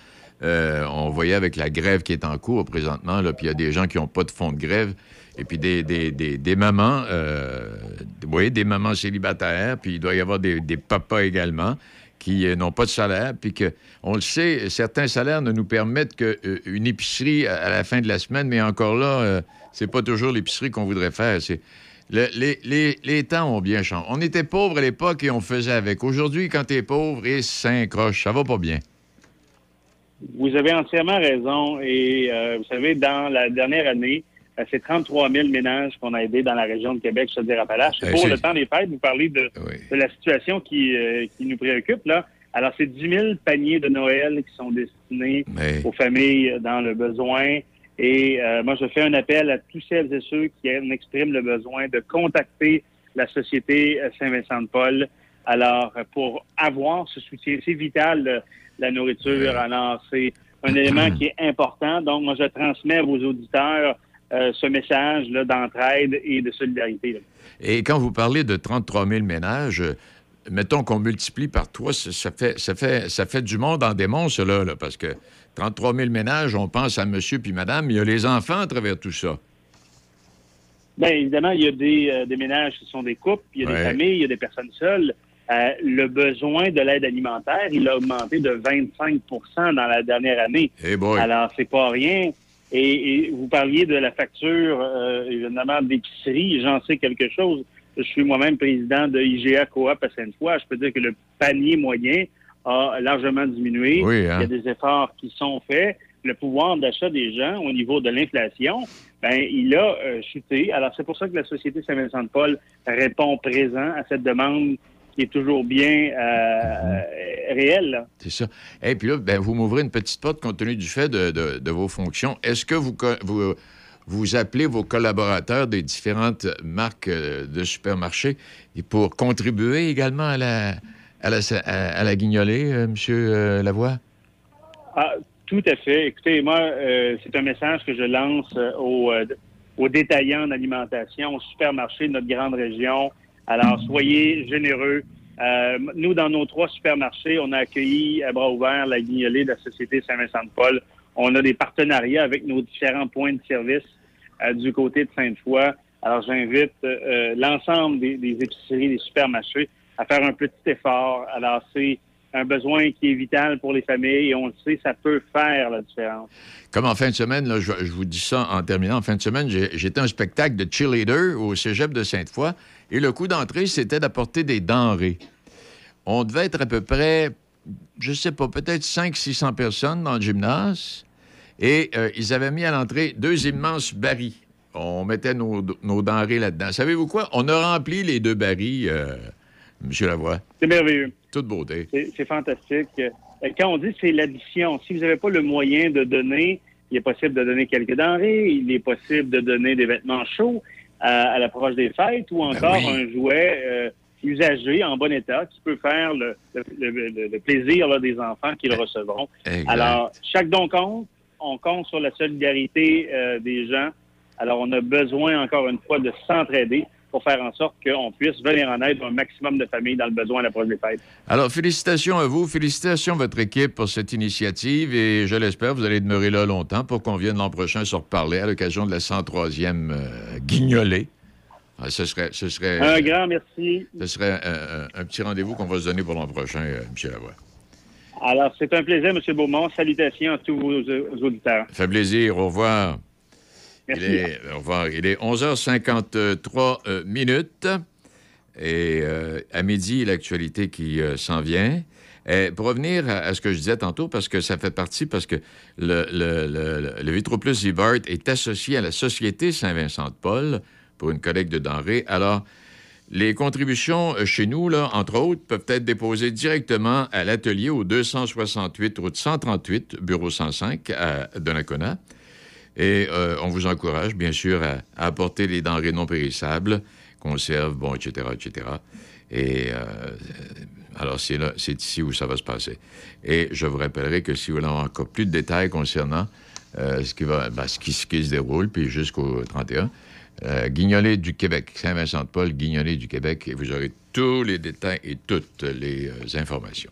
euh, on voyait avec la grève qui est en cours présentement, là, puis il y a des gens qui n'ont pas de fonds de grève, et puis des, des, des, des mamans, euh, oui, des mamans célibataires, puis il doit y avoir des, des papas également qui euh, n'ont pas de salaire, puis que, on le sait, certains salaires ne nous permettent qu'une épicerie à, la fin de la semaine, mais encore là, euh, c'est pas toujours l'épicerie qu'on voudrait faire. Le- les, temps ont bien changé. On était pauvres à l'époque et on faisait avec. Aujourd'hui, quand t'es pauvre et croche, ça va pas bien. Vous avez entièrement raison. Et euh, vous savez, dans la dernière année, euh, c'est 33 000 ménages qu'on a aidés dans la région de Québec, je dire Appalaches. Eh, Pour le temps des fêtes, vous parlez de, de la situation qui, euh, qui nous préoccupe. là. Alors, c'est 10 000 paniers de Noël qui sont destinés aux familles dans le besoin. Et euh, moi, je fais un appel à tous celles et ceux qui en expriment le besoin de contacter la Société euh, Saint-Vincent-de-Paul. Alors, euh, pour avoir ce soutien, c'est vital, euh, la nourriture. Alors, c'est un élément qui est important. Donc, moi, je transmets à vos auditeurs euh, ce message là, d'entraide et de solidarité. là. Et quand vous parlez de 33 000 ménages, euh, mettons qu'on multiplie par trois, ça, fait, ça, fait, ça fait du monde en démon, cela, là, parce que 33 000 ménages, on pense à monsieur puis madame, il y a les enfants à travers tout ça. Bien, évidemment, il y a des, euh, des ménages qui sont des couples, il y a Ouais. des familles, il y a des personnes seules. Euh, le besoin de l'aide alimentaire, il a augmenté de 25% dans la dernière année. Eh boy. Alors, c'est pas rien. Et, et vous parliez de la facture, euh, évidemment, d'épicerie. J'en sais quelque chose. Je suis moi-même président de IGA Coop à Sainte-Foy. Je peux dire que le panier moyen a largement diminué. Oui, hein. Il y a des efforts qui sont faits. Le pouvoir d'achat des gens au niveau de l'inflation, ben, il a euh, chuté. Alors, c'est pour ça que la Société Saint-Vincent-de-Paul répond présent à cette demande qui est toujours bien euh, réelle. là. C'est ça. Et puis là, ben, vous m'ouvrez une petite porte compte tenu du fait de, de- de vos fonctions. Est-ce que vous, vous, vous appelez vos collaborateurs des différentes marques euh, de supermarchés pour contribuer également à la, à la, à, à la guignolée, euh, Monsieur euh, Lavoie? Ah, tout à fait. Écoutez, moi, euh, c'est un message que je lance aux, aux détaillants en alimentation, aux supermarchés de notre grande région. Alors, soyez généreux. Euh, nous, dans nos trois supermarchés, on a accueilli à bras ouverts la guignolée de la Société Saint-Vincent-de-Paul. On a des partenariats avec nos différents points de service euh, du côté de Sainte-Foy. Alors, j'invite euh, l'ensemble des, des épiceries, des supermarchés à faire un petit effort. Alors, c'est un besoin qui est vital pour les familles et on le sait, ça peut faire la différence. Comme en fin de semaine, là, je, vous dis ça en terminant, en fin de semaine, j'étais un spectacle de cheerleader au cégep de Sainte-Foy et le coût d'entrée, c'était d'apporter des denrées. On devait être à peu près, je sais pas, peut-être 500-600 personnes dans le gymnase et euh, ils avaient mis à l'entrée deux immenses barils. On mettait nos, nos denrées là-dedans. Savez-vous quoi? On a rempli les deux barils, euh, M. Lavoie. C'est merveilleux. Toute beauté. C'est c'est fantastique. Euh, Quand on dit c'est l'addition, si vous n'avez pas le moyen de donner, il est possible de donner quelques denrées, il est possible de donner des vêtements chauds à, à l'approche des fêtes ou encore oui. un jouet euh, usagé en bon état qui peut faire le, le- le- le- le plaisir là, des enfants qui le recevront. Exact. Alors, chaque don compte. On compte sur la solidarité euh, des gens. Alors, on a besoin, encore une fois, de s'entraider pour faire en sorte qu'on puisse venir en aide à un maximum de familles dans le besoin à l'approche des fêtes. Alors, félicitations à vous, félicitations à votre équipe pour cette initiative et je l'espère, vous allez demeurer là longtemps pour qu'on vienne l'an prochain se reparler à l'occasion de la 103e euh, guignolée. Ah, ce serait, ce serait, Un grand merci. ce serait euh, un, un petit rendez-vous qu'on va se donner pour l'an prochain, euh, M. Lavoie. Alors, c'est un plaisir, M. Beaumont. Salutations à tous vos, vos auditeurs. Ça fait plaisir. Au revoir. Merci. Il est, au revoir. Il est 11h53 euh, minutes. Et euh, à midi, l'actualité qui euh, s'en vient. Et pour revenir à, à ce que je disais tantôt, parce que ça fait partie, parce que le, le, le, le Vitroplus est associé à la Société Saint-Vincent-de-Paul pour une collecte de denrées. Alors, les contributions chez nous, là, entre autres, peuvent être déposées directement à l'atelier au 268 route 138, bureau 105 à Donnacona. Et euh, on vous encourage, bien sûr, à, apporter les denrées non périssables, conserves, bon, etc., etc. Et euh, alors, c'est ici où ça va se passer. Et je vous rappellerai que si vous voulez avoir encore plus de détails concernant euh, ce, qui va, ben, ce, qui, ce qui se déroule, puis jusqu'au 31, euh, Guignolet du Québec, Saint-Vincent-de-Paul, Guignolet du Québec, et vous aurez tous les détails et toutes les informations.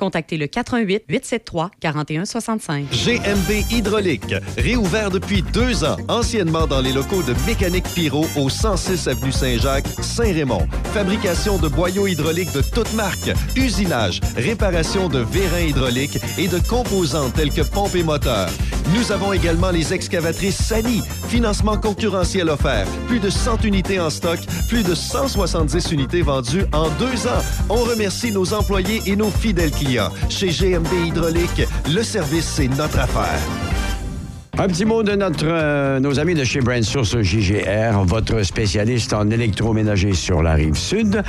contactez le 88 873 4165. GMB Hydraulique, réouvert depuis deux ans, anciennement dans les locaux de Mécanique Pyro au 106 avenue Saint-Jacques, Saint-Raymond. Fabrication de boyaux hydrauliques de toutes marques, usinage, réparation de vérins hydrauliques et de composants tels que pompes et moteurs. Nous avons également les excavatrices Sani, financement concurrentiel offert, plus de 100 unités en stock, plus de 170 unités vendues en deux ans. On remercie nos employés et nos fidèles clients. Chez GMB Hydraulique, le service, c'est notre affaire. Un petit mot de notre, euh, nos amis de chez Brand Source JGR, votre spécialiste en électroménager sur la rive sud.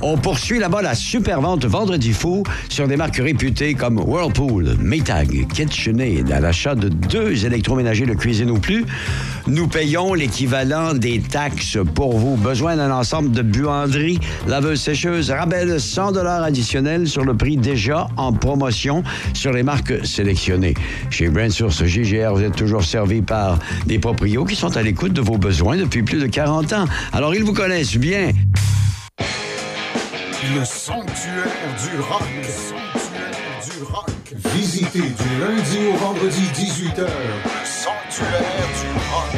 On poursuit là-bas la super vente vendredi fou sur des marques réputées comme Whirlpool, Maytag, KitchenAid. À l'achat de deux électroménagers de cuisine ou plus, nous payons l'équivalent des taxes pour vous. Besoin d'un ensemble de buanderies, laveuses sécheuses, rabais de 100 additionnels sur le prix déjà en promotion sur les marques sélectionnées. Chez Brand Source JGR, vous êtes toujours toujours servis par des proprios qui sont à l'écoute de vos besoins depuis plus de 40 ans. Alors, ils vous connaissent bien. Le sanctuaire du rock. Le sanctuaire du rock. Visitez du lundi au vendredi 18h. Le sanctuaire du rock.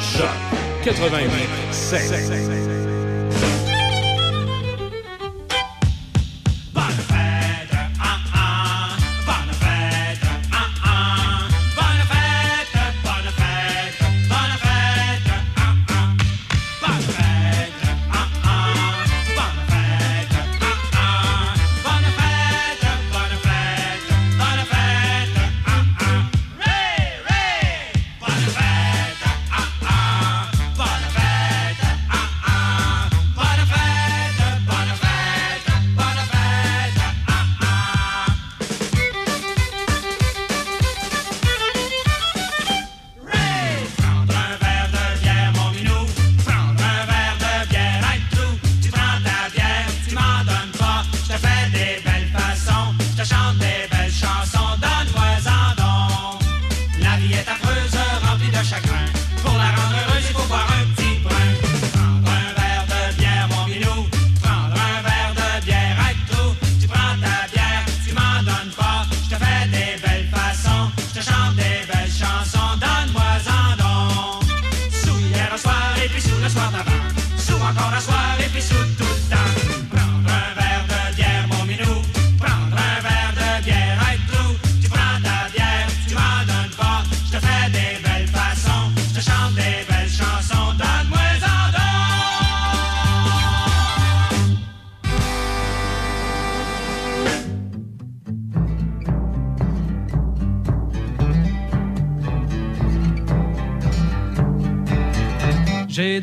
Choc 88 7.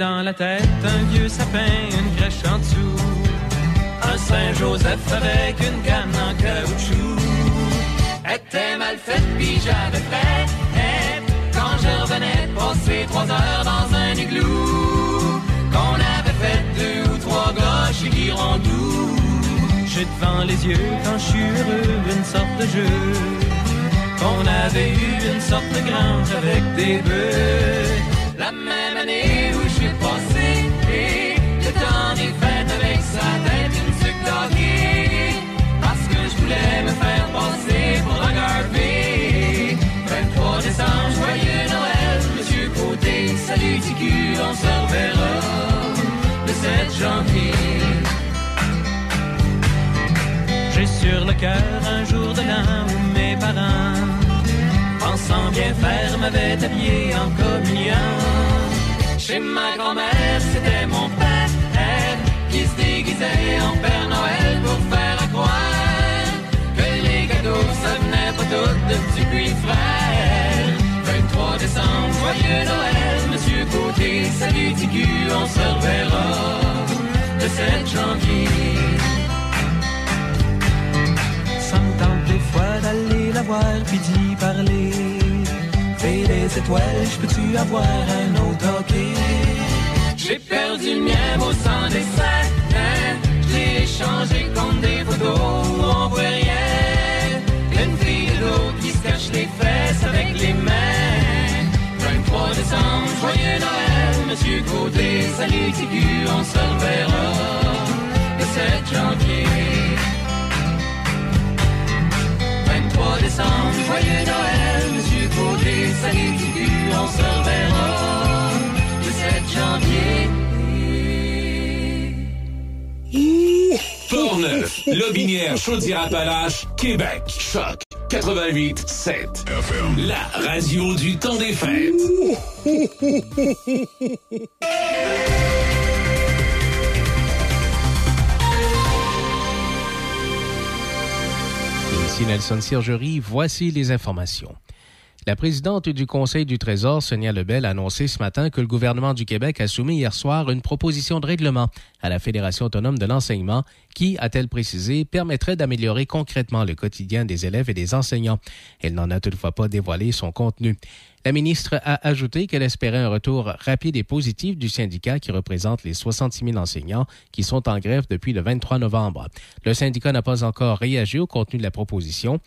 Dans la tête un vieux sapin, une crèche en dessous. Un Saint-Joseph avec une canne en caoutchouc. Était mal faite, puis j'avais fait. Quand je revenais passer trois heures dans un igloo. Qu'on avait fait deux ou trois gauches et girondous. J'ai devant les yeux, quand je suis heureux, une sorte de jeu. Qu'on avait eu une sorte de grange avec des bœufs. salut J'ai sur le cœur un jour de l'an où mes parents, pensant bien faire, m'avaient habillé en communion. Chez ma grand-mère, c'était mon père, qui se déguisait en Père Noël ça venait pas tout de petits puis frères. 23 décembre, joyeux Noël, Monsieur Côté, salut Tigu, on se reverra le 7 janvier. Ça me tente des fois d'aller la voir puis d'y parler. Fais des étoiles, je peux-tu avoir un autre hockey? J'ai perdu le mien au sang des sacs. Je l'ai échangé contre des photos on voit rien. Qui se cache les fesses avec les mains. 23 décembre, joyeux Noël, Monsieur Côté, salut Tigu, on se reverra le 7 janvier. 23 décembre, joyeux Noël, Monsieur Côté, salut Tigu, on se reverra le 7 janvier. Portneuf, Lobinière, Chaudière-Appalaches, Québec. Choc 88 7. La radio du temps des fêtes. Ici Nelson Sirgerie, voici les informations. La présidente du Conseil du Trésor, Sonia Lebel, a annoncé ce matin que le gouvernement du Québec a soumis hier soir une proposition de règlement à la Fédération autonome de l'enseignement qui, a-t-elle précisé, permettrait d'améliorer concrètement le quotidien des élèves et des enseignants. Elle n'en a toutefois pas dévoilé son contenu. La ministre a ajouté qu'elle espérait un retour rapide et positif du syndicat qui représente les 66 000 enseignants qui sont en grève depuis le 23 novembre. Le syndicat n'a pas encore réagi au contenu de la proposition.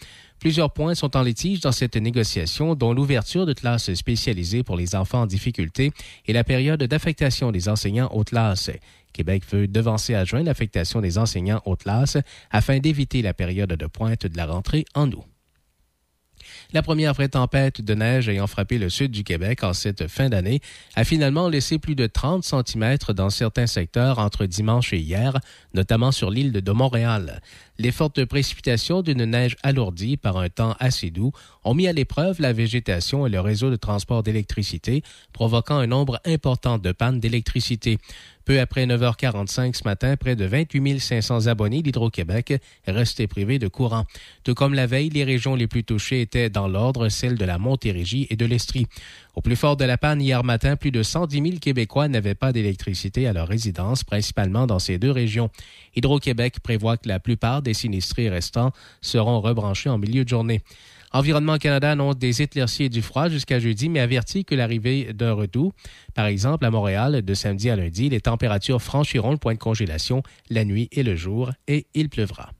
Plusieurs points sont en litige dans cette négociation, dont l'ouverture de classes spécialisées pour les enfants en difficulté et la période d'affectation des enseignants aux classes. Québec veut devancer à juin l'affectation des enseignants aux classes afin d'éviter la période de pointe de la rentrée en août. La première vraie tempête de neige ayant frappé le sud du Québec en cette fin d'année a finalement laissé plus de 30 cm dans certains secteurs entre dimanche et hier, notamment sur l'île de Montréal. Les fortes précipitations d'une neige alourdie par un temps assez doux ont mis à l'épreuve la végétation et le réseau de transport d'électricité, provoquant un nombre important de pannes d'électricité. Peu après 9h45 ce matin, près de 28 500 abonnés d'Hydro-Québec restaient privés de courant. Tout comme la veille, les régions les plus touchées étaient dans l'ordre celles de la Montérégie et de l'Estrie. Au plus fort de la panne, hier matin, plus de 110 000 Québécois n'avaient pas d'électricité à leur résidence, principalement dans ces deux régions. Hydro-Québec prévoit que la plupart des sinistrés restants seront rebranchés en milieu de journée. Environnement Canada annonce des éclaircies et du froid jusqu'à jeudi, mais avertit que l'arrivée d'un redout, par exemple à Montréal, de samedi à lundi, les températures franchiront le point de congélation la nuit et le jour, et il pleuvra.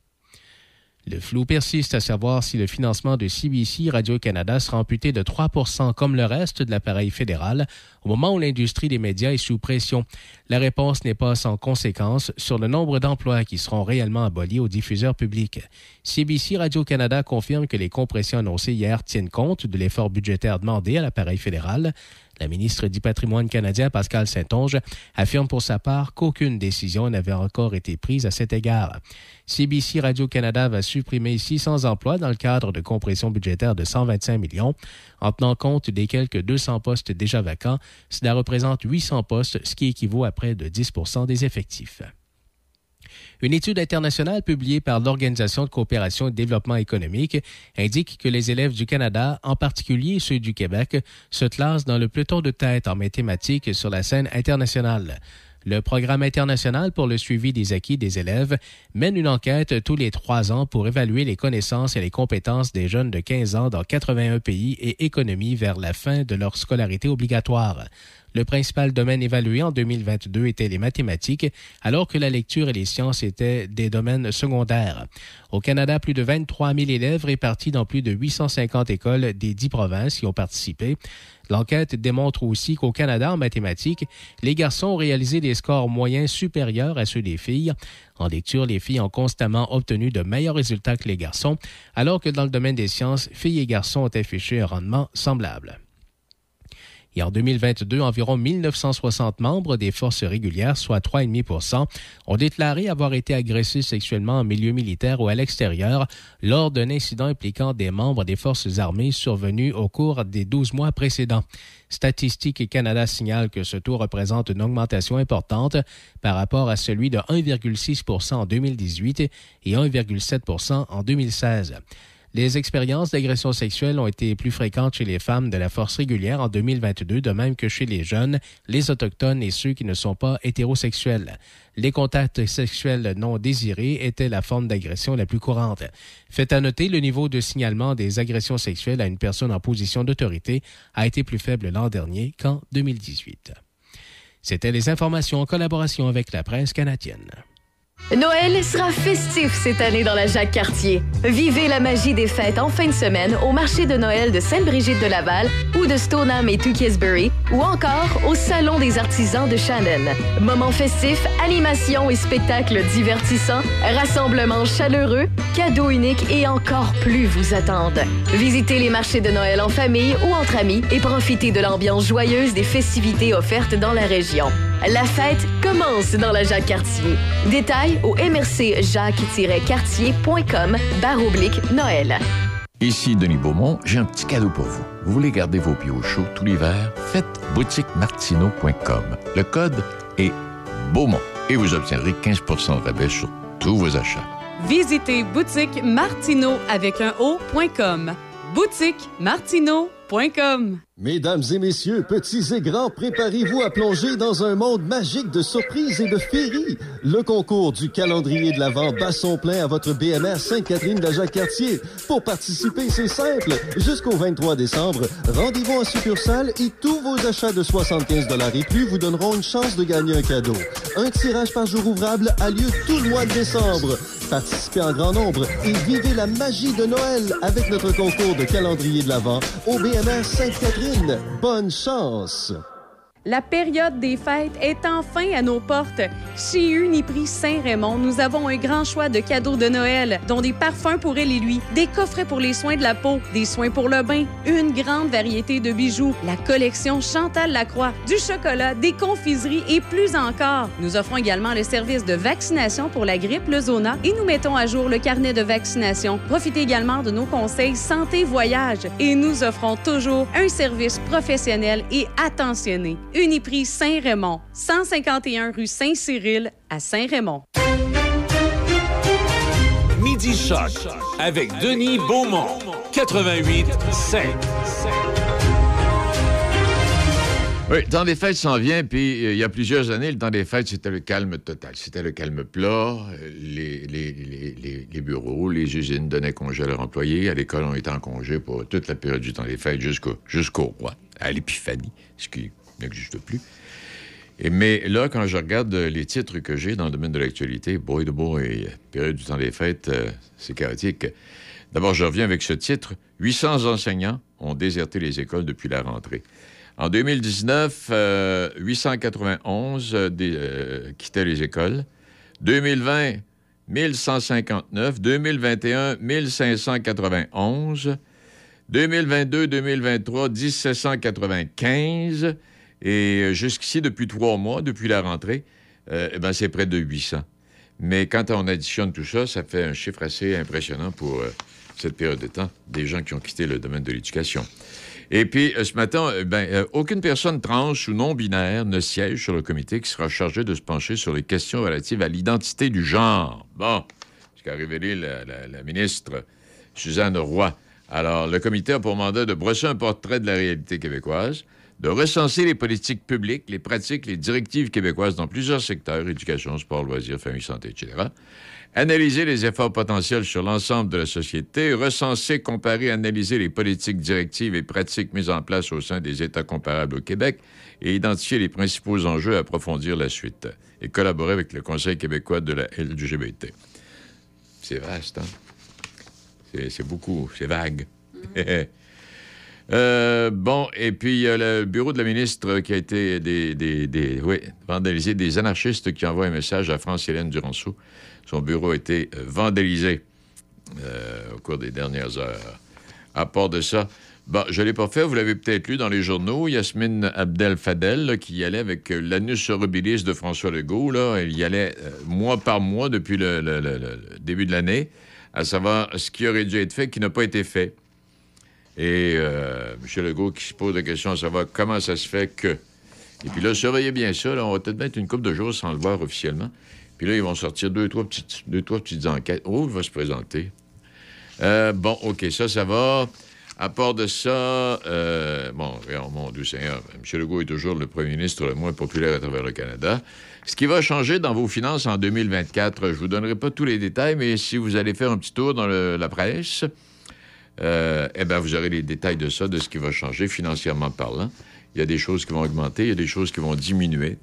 Le flou persiste à savoir si le financement de CBC Radio-Canada sera amputé de 3 comme le reste de l'appareil fédéral au moment où l'industrie des médias est sous pression. La réponse n'est pas sans conséquence sur le nombre d'emplois qui seront réellement abolis aux diffuseurs publics. CBC Radio-Canada confirme que les compressions annoncées hier tiennent compte de l'effort budgétaire demandé à l'appareil fédéral. La ministre du Patrimoine canadien, Pascal Saint-Onge, affirme pour sa part qu'aucune décision n'avait encore été prise à cet égard. CBC Radio-Canada va supprimer 600 emplois dans le cadre de compression budgétaire de 125 millions. En tenant compte des quelques 200 postes déjà vacants, cela représente 800 postes, ce qui équivaut à près de 10% des effectifs. Une étude internationale publiée par l'Organisation de coopération et de développement économique indique que les élèves du Canada, en particulier ceux du Québec, se classent dans le peloton de tête en mathématiques sur la scène internationale. Le Programme international pour le suivi des acquis des élèves mène une enquête tous les trois ans pour évaluer les connaissances et les compétences des jeunes de 15 ans dans 81 pays et économies vers la fin de leur scolarité obligatoire. Le principal domaine évalué en 2022 était les mathématiques, alors que la lecture et les sciences étaient des domaines secondaires. Au Canada, plus de 23 000 élèves répartis dans plus de 850 écoles des dix provinces y ont participé. L'enquête démontre aussi qu'au Canada, en mathématiques, les garçons ont réalisé des scores moyens supérieurs à ceux des filles. En lecture, les filles ont constamment obtenu de meilleurs résultats que les garçons, alors que dans le domaine des sciences, filles et garçons ont affiché un rendement semblable. Et en 2022, environ 1960 membres des forces régulières, soit 3,5% ont déclaré avoir été agressés sexuellement en milieu militaire ou à l'extérieur lors d'un incident impliquant des membres des forces armées survenu au cours des 12 mois précédents. Statistique Canada signale que ce taux représente une augmentation importante par rapport à celui de 1,6% en 2018 et 1,7% en 2016. Les expériences d'agression sexuelle ont été plus fréquentes chez les femmes de la force régulière en 2022, de même que chez les jeunes, les autochtones et ceux qui ne sont pas hétérosexuels. Les contacts sexuels non désirés étaient la forme d'agression la plus courante. Fait à noter, le niveau de signalement des agressions sexuelles à une personne en position d'autorité a été plus faible l'an dernier qu'en 2018. C'était les informations en collaboration avec la presse canadienne. Noël sera festif cette année dans la Jacques-Cartier. Vivez la magie des fêtes en fin de semaine au marché de Noël de Sainte-Brigitte de Laval ou de Stoneham et Tewkesbury ou encore au Salon des artisans de Shannon. Moments festifs, animations et spectacles divertissants, rassemblements chaleureux, cadeaux uniques et encore plus vous attendent. Visitez les marchés de Noël en famille ou entre amis et profitez de l'ambiance joyeuse des festivités offertes dans la région. La fête commence dans la Jacques-Cartier. Détails au mrcjacques-cartier.com barre oblique Noël. Ici Denis Beaumont, j'ai un petit cadeau pour vous. Vous voulez garder vos pieds au chaud tout l'hiver? Faites boutiquemartino.com. Le code est Beaumont et vous obtiendrez 15% de rabais sur tous vos achats. Visitez boutique Martino avec un O.com. Boutique Martino.com. Mesdames et messieurs, petits et grands, préparez-vous à plonger dans un monde magique de surprises et de féeries. Le concours du calendrier de l'Avent bat son plein à votre BMR Sainte-Catherine de Jacques-Cartier. Pour participer, c'est simple. Jusqu'au 23 décembre, rendez-vous en succursale et tous vos achats de 75 et plus vous donneront une chance de gagner un cadeau. Un tirage par jour ouvrable a lieu tout le mois de décembre. Participez en grand nombre et vivez la magie de Noël avec notre concours de calendrier de l'Avent au BMR Sainte-Catherine. Bonne chance! La période des fêtes est enfin à nos portes. Chez Uniprix Saint-Raymond, nous avons un grand choix de cadeaux de Noël, dont des parfums pour elle et lui, des coffrets pour les soins de la peau, des soins pour le bain, une grande variété de bijoux, la collection Chantal Lacroix, du chocolat, des confiseries et plus encore. Nous offrons également le service de vaccination pour la grippe, le zona et nous mettons à jour le carnet de vaccination. Profitez également de nos conseils santé voyage et nous offrons toujours un service professionnel et attentionné. Uniprix Saint-Raymond, 151 rue Saint-Cyril à Saint-Raymond. Midi Choc avec Denis Beaumont. 88 7. Oui, le temps des fêtes s'en vient, puis euh, il y a plusieurs années, le temps des fêtes, c'était le calme total. C'était le calme plat. Euh, Les, les, les, les- les bureaux, les usines donnaient congé à leurs employés. À l'école, on était en congé pour toute la période du temps des fêtes jusqu'au jusqu'au roi, à l'épiphanie, ce qui n'existe plus. Mais là, quand je regarde euh, les titres que j'ai dans le domaine de l'actualité, boy de boy, période du temps des fêtes, euh, c'est chaotique. D'abord, je reviens avec ce titre. 800 enseignants ont déserté les écoles depuis la rentrée. En 2019, euh, 891 euh, euh, quittaient les écoles. 2020, 1159. 2021, 1591. 2022-2023, 1795. Et euh, jusqu'ici, depuis trois mois, depuis la rentrée, euh, eh ben, c'est près de 800. Mais quand on additionne tout ça, ça fait un chiffre assez impressionnant pour euh, cette période de temps, des gens qui ont quitté le domaine de l'éducation. Et puis, ce matin, ben, aucune personne tranche ou non-binaire ne siège sur le comité qui sera chargé de se pencher sur les questions relatives à l'identité du genre. Bon, ce qu'a révélé la, la- la ministre Suzanne Roy. Alors, le comité a pour mandat de brosser un portrait de la réalité québécoise, de recenser les politiques publiques, les pratiques, les directives québécoises dans plusieurs secteurs, éducation, sport, loisirs, famille, santé, etc. Analyser les efforts potentiels sur l'ensemble de la société, recenser, comparer, analyser les politiques directives et pratiques mises en place au sein des États comparables au Québec et identifier les principaux enjeux à approfondir la suite et collaborer avec le Conseil québécois de la LGBT. C'est vaste, hein? C'est- C'est beaucoup, c'est vague. Euh, bon, et puis il y a le bureau de la ministre qui a été des, des- des- vandalisé, des anarchistes qui envoient un message à France-Hélène Duranceau. Son bureau a été euh, vandalisé euh, au cours des dernières heures. À part de ça, bon, je ne l'ai pas fait, vous l'avez peut-être lu dans les journaux, Yasmine Abdel Fadel, qui y allait avec l'anus horribilis de François Legault. Là, il y allait mois par mois depuis le- le début de l'année, à savoir ce qui aurait dû être fait, qui n'a pas été fait. Et euh, M. Legault qui se pose la question à savoir comment ça se fait que. Et puis là, surveillez bien ça. Là, on va peut-être mettre une couple de jours sans le voir officiellement. Puis là, ils vont sortir deux, trois petites, deux, trois petites enquêtes. Oh, il va se présenter. Euh, bon, OK, ça, ça va. À part de ça, euh, bon, mon Dieu Seigneur, M. Legault est toujours le premier ministre le moins populaire à travers le Canada. Ce qui va changer dans vos finances en 2024, je vous donnerai pas tous les détails, mais si vous allez faire un petit tour dans la presse, euh, eh bien, vous aurez les détails de ça, de ce qui va changer financièrement parlant. Il y a des choses qui vont augmenter, il y a des choses qui vont diminuer.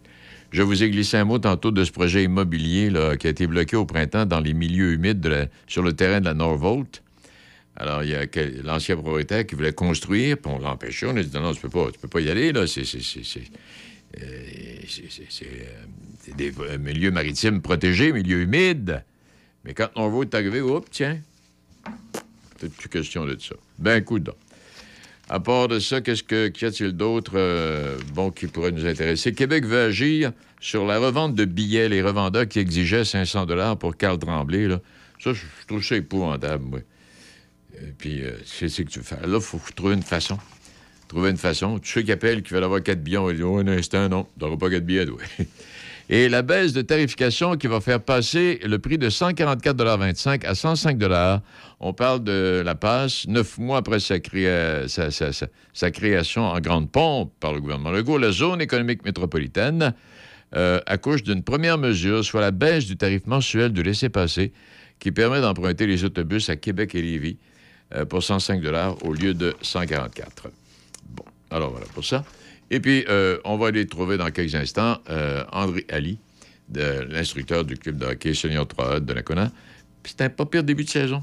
Je vous ai glissé un mot tantôt de ce projet immobilier là, qui a été bloqué au printemps dans les milieux humides sur le terrain de la Norvolt. Alors, il y a l'ancien propriétaire qui voulait construire, puis on l'a empêché. On a dit non, tu peux pas, peux pas y aller, là. C'est, euh, euh, des euh, milieux maritimes protégés, milieux humides. Mais quand Norvolt est arrivé, hop, tiens, peut-être plus question de ça. Ben, coup À part de ça, qu'est-ce que qu'y a-t-il d'autre euh, bon qui pourrait nous intéresser? Québec veut agir sur la revente de billets, les revendeurs qui exigeaient 500 dollars pour Carl Tremblay. Là. Ça, je trouve ça épouvantable, moi. Et puis, euh, c'est ce que tu fais. Là, il faut trouver une façon. Trouver une façon. Tous ceux qui appellent, qui veulent avoir quatre billets, on va dire, oh, un instant, non, tu n'auras pas quatre billets, toi. Et la baisse de tarification qui va faire passer le prix de 144,25 à 105 On parle de la passe neuf mois après sa, créa- sa- sa- création en grande pompe par le gouvernement Legault. La zone économique métropolitaine euh, accouche d'une première mesure, soit la baisse du tarif mensuel de laissez-passer qui permet d'emprunter les autobus à Québec et Lévis euh, pour 105 au lieu de 144. Bon, alors voilà pour ça. Et puis, euh, on va aller trouver dans quelques instants euh, André Ali, l'instructeur du club de hockey senior 3 de. Puis c'était un pas pire début de saison.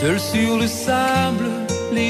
Seul sur le sable,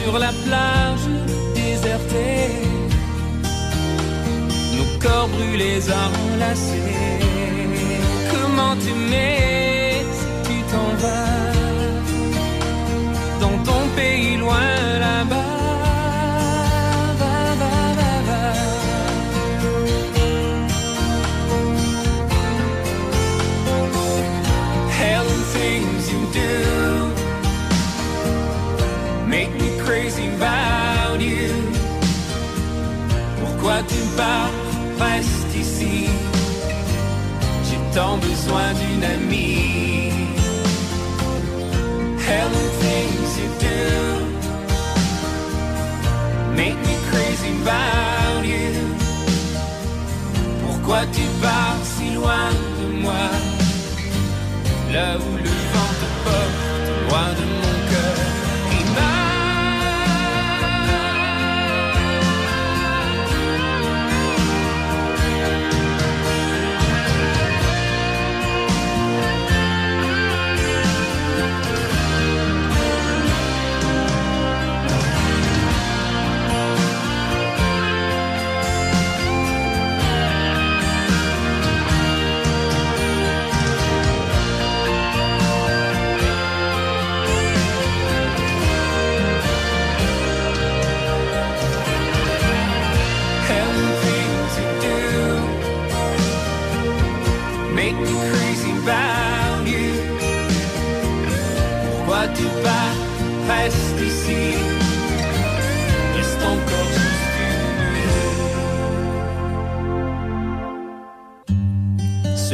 Sur la plage désertée. Nos corps brûlés enlacés. Comment t'aimer si tu t'en vas dans ton pays loin pars, reste ici. J'ai tant besoin d'une amie. Hell and things you do make me crazy about you. Pourquoi tu pars si loin de moi? Là où le vent te porte, loin de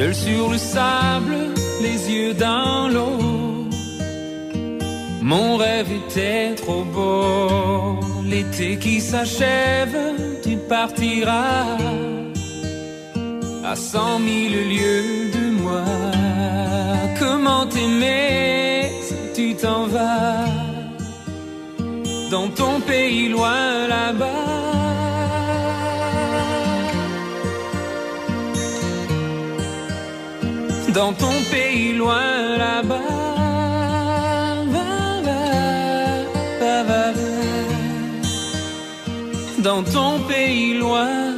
Seul sur le sable, les yeux dans l'eau. Mon rêve était trop beau. L'été qui s'achève, tu partiras à cent mille lieues de moi. Comment t'aimer si tu t'en vas dans ton pays loin là-bas? Dans ton pays loin là-bas. Va. Dans ton pays loin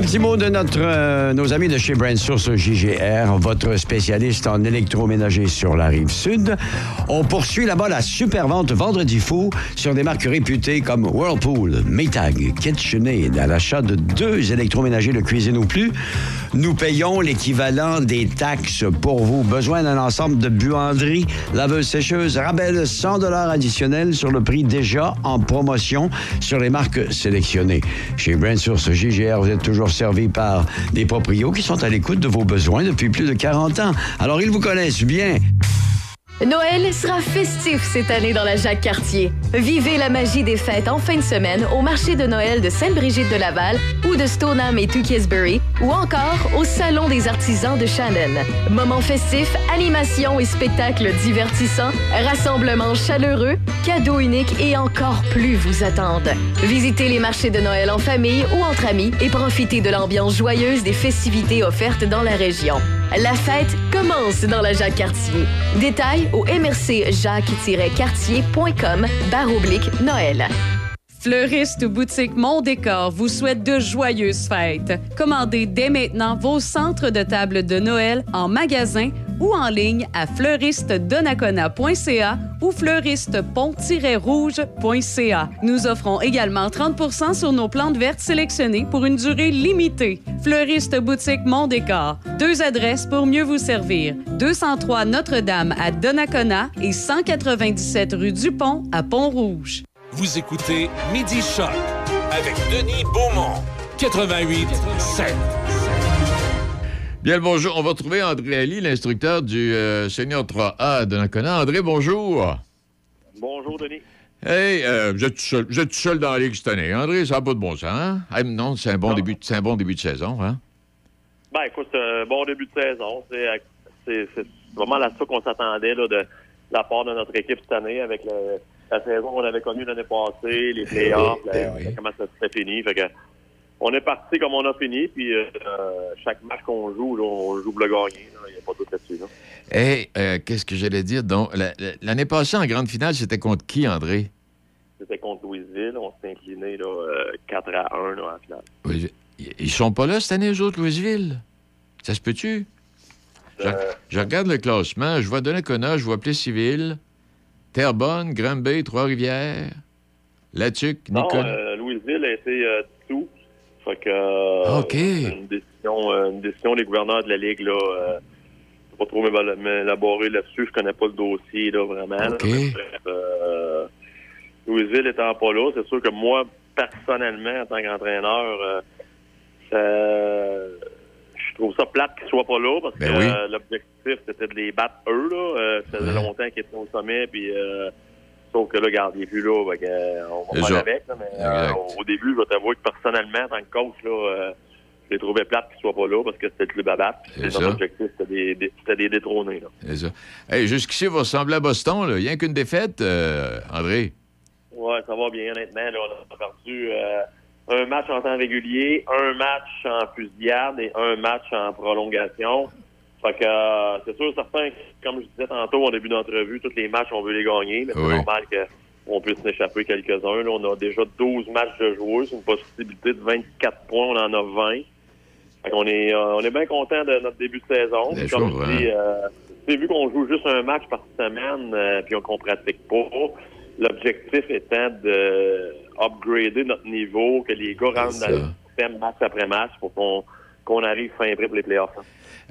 Un petit mot de notre, euh, nos amis de chez Brand Source JGR, votre spécialiste en électroménager sur la rive sud. On poursuit là-bas la super vente Vendredi fou sur des marques réputées comme Whirlpool, Maytag, KitchenAid. À l'achat de deux électroménagers de cuisine ou plus, nous payons l'équivalent des taxes pour vous. Besoin d'un ensemble de buanderies, laveuses sécheuses, rabais de 100 dollars additionnels sur le prix déjà en promotion sur les marques sélectionnées. Chez Brand Source JGR, vous êtes toujours servi par des proprios qui sont à l'écoute de vos besoins depuis plus de 40 ans. Alors, ils vous connaissent bien. Noël sera festif cette année dans la Jacques-Cartier. Vivez la magie des fêtes en fin de semaine au marché de Noël de Sainte-Brigitte de Laval ou de Stoneham et Tewkesbury ou encore au Salon des artisans de Shannon. Moments festifs, animations et spectacles divertissants, rassemblements chaleureux, cadeaux uniques et encore plus vous attendent. Visitez les marchés de Noël en famille ou entre amis et profitez de l'ambiance joyeuse des festivités offertes dans la région. La fête commence dans la Jacques-Cartier. Détails au mrcjacques-cartier.com barre oblique Noël. Fleuriste Boutique Mon Décor vous souhaite de joyeuses fêtes. Commandez dès maintenant vos centres de table de Noël en magasin ou en ligne à fleuristedonacona.ca ou fleuristepont-rouge.ca. Nous offrons également 30% sur nos plantes vertes sélectionnées pour une durée limitée. Fleuriste Boutique Mon Décor. Deux adresses pour mieux vous servir. 203 Notre-Dame à Donnacona et 197 rue Dupont à Pont-Rouge. Vous écoutez Midi Choc avec Denis Beaumont. 88 7. Bien le bonjour. On va retrouver André Ali, l'instructeur du euh, Seigneur 3A de Nakona. André, bonjour. Bonjour, Denis. Hey, euh, vous, êtes tout seul, vous êtes tout seul dans la Ligue cette année. André, ça n'a pas de bon sens, hein? Hey, non, c'est un, bon début, c'est un bon début de saison, hein? Ben, écoute, c'est un bon début de saison. C'est, c'est, c'est vraiment là ça qu'on s'attendait là, de la part de notre équipe cette année avec le- la saison qu'on avait connue l'année passée, les playoffs, la- comment ça s'est fini. Fait que, on est parti comme on a fini, puis euh, euh, chaque match qu'on joue, on joue pour le gagner. Il n'y a pas de là-dessus. là. Hey, euh, qu'est-ce que j'allais dire? Donc, la- la- l'année passée, en grande finale, c'était contre qui, André? C'était contre Louisville. On s'est incliné là, euh, 4 à 1 là, en finale. Louisville. Ils- sont pas là cette année, eux autres, Louisville? Ça se peut-tu? Je, je regarde le classement, je vois Donnacona, je vois Plessisville, Terrebonne, Granby, Trois-Rivières, Latuc, Non, Nicole. euh, Louisville a été euh, dessous. Fait que, euh, OK. c'est Une décision, euh, une décision des gouverneurs de la Ligue, là. Euh, pas trop m'élaborer là-dessus. Je connais pas le dossier, là, vraiment. euh, Louisville étant pas là, c'est sûr que moi, personnellement, en tant qu'entraîneur, euh, ça- je trouve ça plate qu'ils soient pas là parce Ben que oui. euh, l'objectif, c'était de les battre eux, là. Euh, ça faisait longtemps qu'ils étaient au sommet, puis... Sauf que là, regarde, il est plus là. euh, on va faire avec. là, mais euh, au début, je vais t'avouer que personnellement, en tant que coach, là, euh, je les trouvais plates qu'ils soient pas là parce que c'était le club à battre. Notre objectif, c'était des, des, c'était des détrônés. C'est ça. Hey, jusqu'ici, vous ressemblez à Boston, là. Rien qu'une défaite, André. Ouais, ça va bien, honnêtement. Là, on a perdu un match en temps régulier, un match en fusillade et un match en prolongation. Fait que euh, c'est sûr, certain, que, comme je disais tantôt en début d'entrevue, tous les matchs, on veut les gagner, mais c'est normal qu'on puisse en échapper quelques-uns. Là, on a déjà 12 matchs de jouer, c'est une possibilité de 24 points, on en a 20. Fait qu'on est, euh, on est bien content de notre début de saison. Comme sûr, je dis, euh, tu sais, vu qu'on joue juste un match par semaine, euh, puis qu'on pratique pas, l'objectif étant de upgrader notre niveau, que les gars rentrent dans le système match après match pour qu'on qu'on arrive fin prêt pour les playoffs. hein.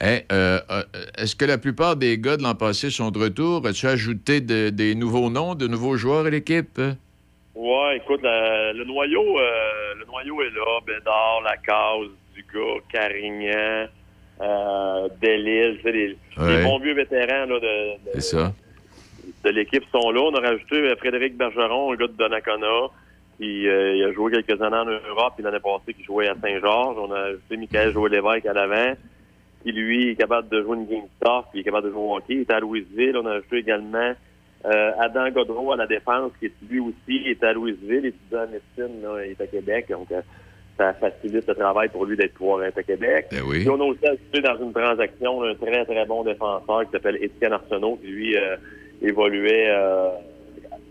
Hey, euh, euh, Est-ce que la plupart des gars de l'an passé sont de retour? As-tu ajouté de- des nouveaux noms, de nouveaux joueurs à l'équipe? Ouais, écoute, la- le noyau, euh, le noyau est là. Bédard, Lacasse, gars, Carignan, euh, Delisle, les, Ouais. les bons vieux vétérans là, de, de- C'est ça. de l'équipe sont là. On a rajouté Frédéric Bergeron, un gars de Donnacona, qui euh, il a joué quelques années en Europe, puis l'année passée, qui jouait à Saint-Georges. On a ajouté Michael Joël Lévesque à l'avant, qui lui est capable de jouer une game soft, puis il est capable de jouer au hockey. Il est à Louisville. On a ajouté également euh, Adam Godreau à la défense, qui est lui aussi est à Louisville, étudiant en médecine, là, il est à Québec. Donc, euh, ça facilite le travail pour lui d'être pouvoir être à Québec. Ben oui. Puis on a aussi ajouté dans une transaction un très, très bon défenseur qui s'appelle Étienne Arsenault, qui lui euh, évoluait euh,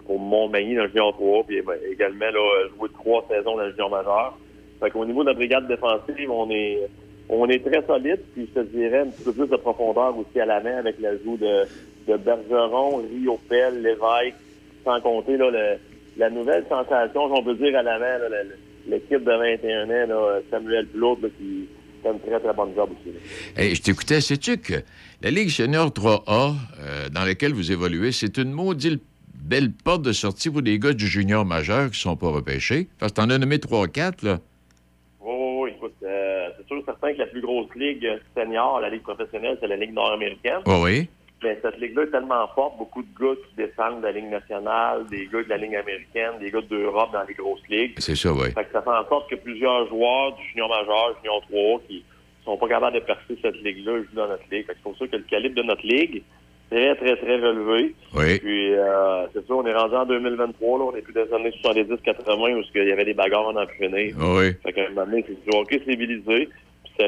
au Montmagny dans le junior 3, puis ben, également là, joué trois saisons dans le junior majeur. Fait qu'au niveau de la brigade défensive, on est on est très solide, puis je te dirais un petit peu plus de profondeur aussi à la main avec l'ajout de, de Bergeron, Riopel, Lévesque, sans compter là, le- la nouvelle sensation, si on peut dire à la main, l'équipe de 21 ans, là, Samuel Plot, là, qui fait une très très bonne job aussi. Hey, je t'écoutais, sais-tu que la Ligue Senior 3A, euh, dans laquelle vous évoluez, c'est une maudite belle porte de sortie pour des gars du junior majeur qui sont pas repêchés? Parce que t'en as nommé 3-4, là. Oui, oui, oui. Écoute, euh, sûr certain que la plus grosse ligue senior, la ligue professionnelle, c'est la ligue nord-américaine. Oui, oui. Mais cette ligue-là est tellement forte, beaucoup de gars qui descendent de la ligue nationale, des gars de la ligue américaine, des gars d'Europe dans les grosses ligues. C'est ça, oui. Fait que ça fait en sorte que plusieurs joueurs du junior majeur, junior 3 qui sont pas capables de percer cette ligue-là jouent dans notre ligue. Fait que c'est pour ça que le calibre de notre ligue très, très, très relevé. Oui. Puis, euh, c'est ça, on est rendu en 2023, là, on est plus dans les années 70-80 où il y avait des bagarres en finir. Oui. Fait qu'à un moment donné, c'est du hockey civilisé, puis ça,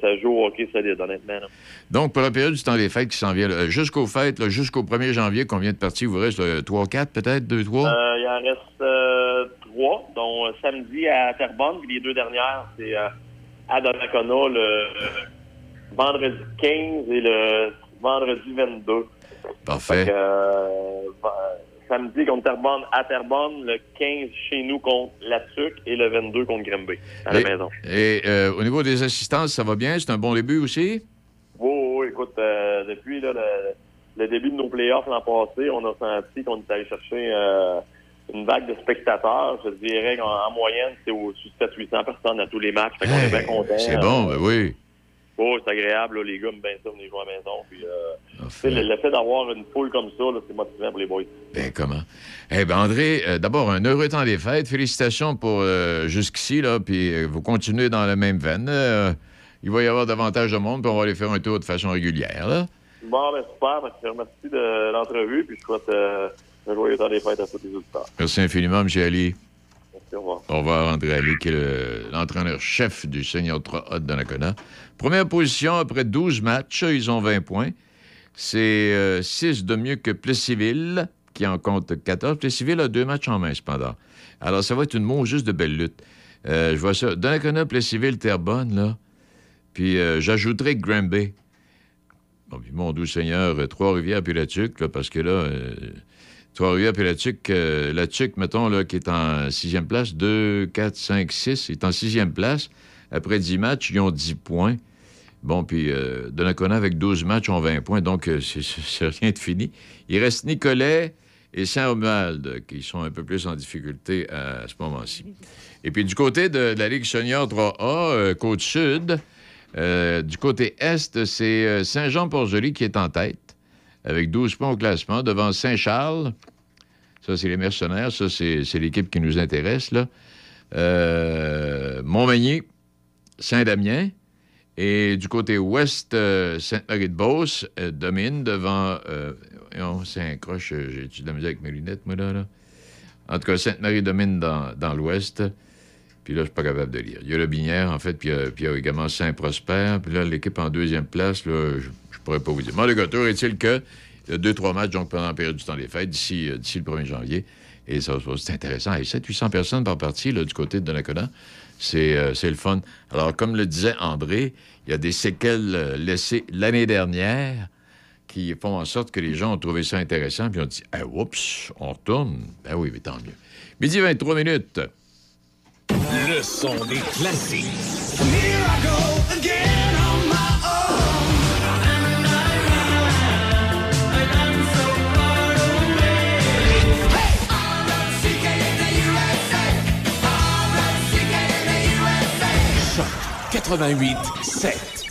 ça joue au hockey solide, honnêtement. là. Donc, pour la période du temps des fêtes qui s'en vient, jusqu'aux fêtes, là, jusqu'au 1er janvier, combien de parties vous reste? 3-4 peut-être? 2-3? Euh, il en reste euh, trois, dont euh, samedi à Terrebonne, puis les deux dernières, c'est euh, à Donnacona le euh, vendredi 15 et le vendredi 22. Parfait. Que, euh, samedi contre Terrebonne à Terrebonne, le 15 chez nous contre Latuc et le 22 contre Grimby à la Et- maison. Et euh, au niveau des assistances, ça va bien? C'est un bon début aussi? Oui, oui, écoute, euh, depuis là, le, le début de nos playoffs l'an passé, on a senti qu'on est allé chercher euh, une vague de spectateurs. Je dirais qu'en en moyenne, c'est au-dessus de 700-800 personnes à tous les matchs. Fait qu'on est bien contents. C'est bon, ben oui. Oh, c'est agréable, là, les gars aiment bien ça, venir jouer à la maison. Puis, euh, sais, le, le fait d'avoir une foule comme ça, c'est motivant pour les boys. Ben comment? Eh ben André, euh, d'abord, un heureux temps des fêtes. Félicitations pour euh, jusqu'ici, là, puis vous continuez dans la même veine. Il va y avoir davantage de monde, puis on va aller faire un tour de façon régulière, là. Bon, ben super. Ben, je remercie de l'entrevue, puis je souhaite un joyeux temps des fêtes à tous les auditeurs. Merci infiniment, M. Ali. Merci, au revoir. Au revoir, André Ali, qui est le- l'entraîneur-chef du Seigneur 3A de Donnacona. Première position, après 12 matchs, ils ont 20 points. C'est 6 de mieux que Plessisville, qui en compte 14. Plessisville a deux matchs en main, cependant. Alors, ça va être une mot juste de belle lutte. Euh, je vois ça. Donnacona, Plessisville, Terrebonne, là. Puis euh, j'ajouterai Granby. Bon, puis mon doux Seigneur, euh, Trois-Rivières puis la Tuque, là, parce que là, euh, Trois-Rivières puis la Tuque, euh, la Tuque, mettons, là, qui est en sixième place, 2, 4, 5, 6, est en sixième place. Après 10 matchs, ils ont 10 points. Bon, puis euh, Donnacona, avec 12 matchs, ont 20 points, donc euh, c'est- rien de fini. Il reste Nicolet et Saint-Romuald qui sont un peu plus en difficulté à, ce moment-ci. Et puis du côté de, la Ligue senior 3A, euh, côte sud, euh, du côté est, c'est euh, Saint-Jean-Port-Joli qui est en tête, avec 12 points au classement, devant Saint-Charles. Ça, c'est les mercenaires. Ça, c'est l'équipe qui nous intéresse, là. Euh, Montmagny, Saint-Damien. Et du côté ouest, euh, Sainte-Marie-de-Beauce euh, domine devant... Euh, non, c'est un croche, euh, j'ai-tu la misère avec mes lunettes, moi, là? là? En tout cas, Sainte-Marie domine dans, dans l'ouest. Puis là, je suis pas capable de lire. Il y a le Binière, en fait, puis il y a- puis également Saint-Prosper. Puis là, l'équipe en deuxième place, là, je, je pourrais pas vous dire. Mais le gâteau est-il que il y a deux, trois matchs donc pendant la période du temps des fêtes, d'ici d'ici le 1er janvier. Et ça, ça, c'est intéressant. Et 700-800 personnes par partie, là, du côté de Donnacona, c'est euh, c'est le fun. Alors, comme le disait André, il y a des séquelles euh, laissées l'année dernière qui font en sorte que les gens ont trouvé ça intéressant, puis ont dit Ah, oups, on retourne. Ben oui, mais tant mieux. Midi 23 minutes. Le son des classiques. Choc 88 7.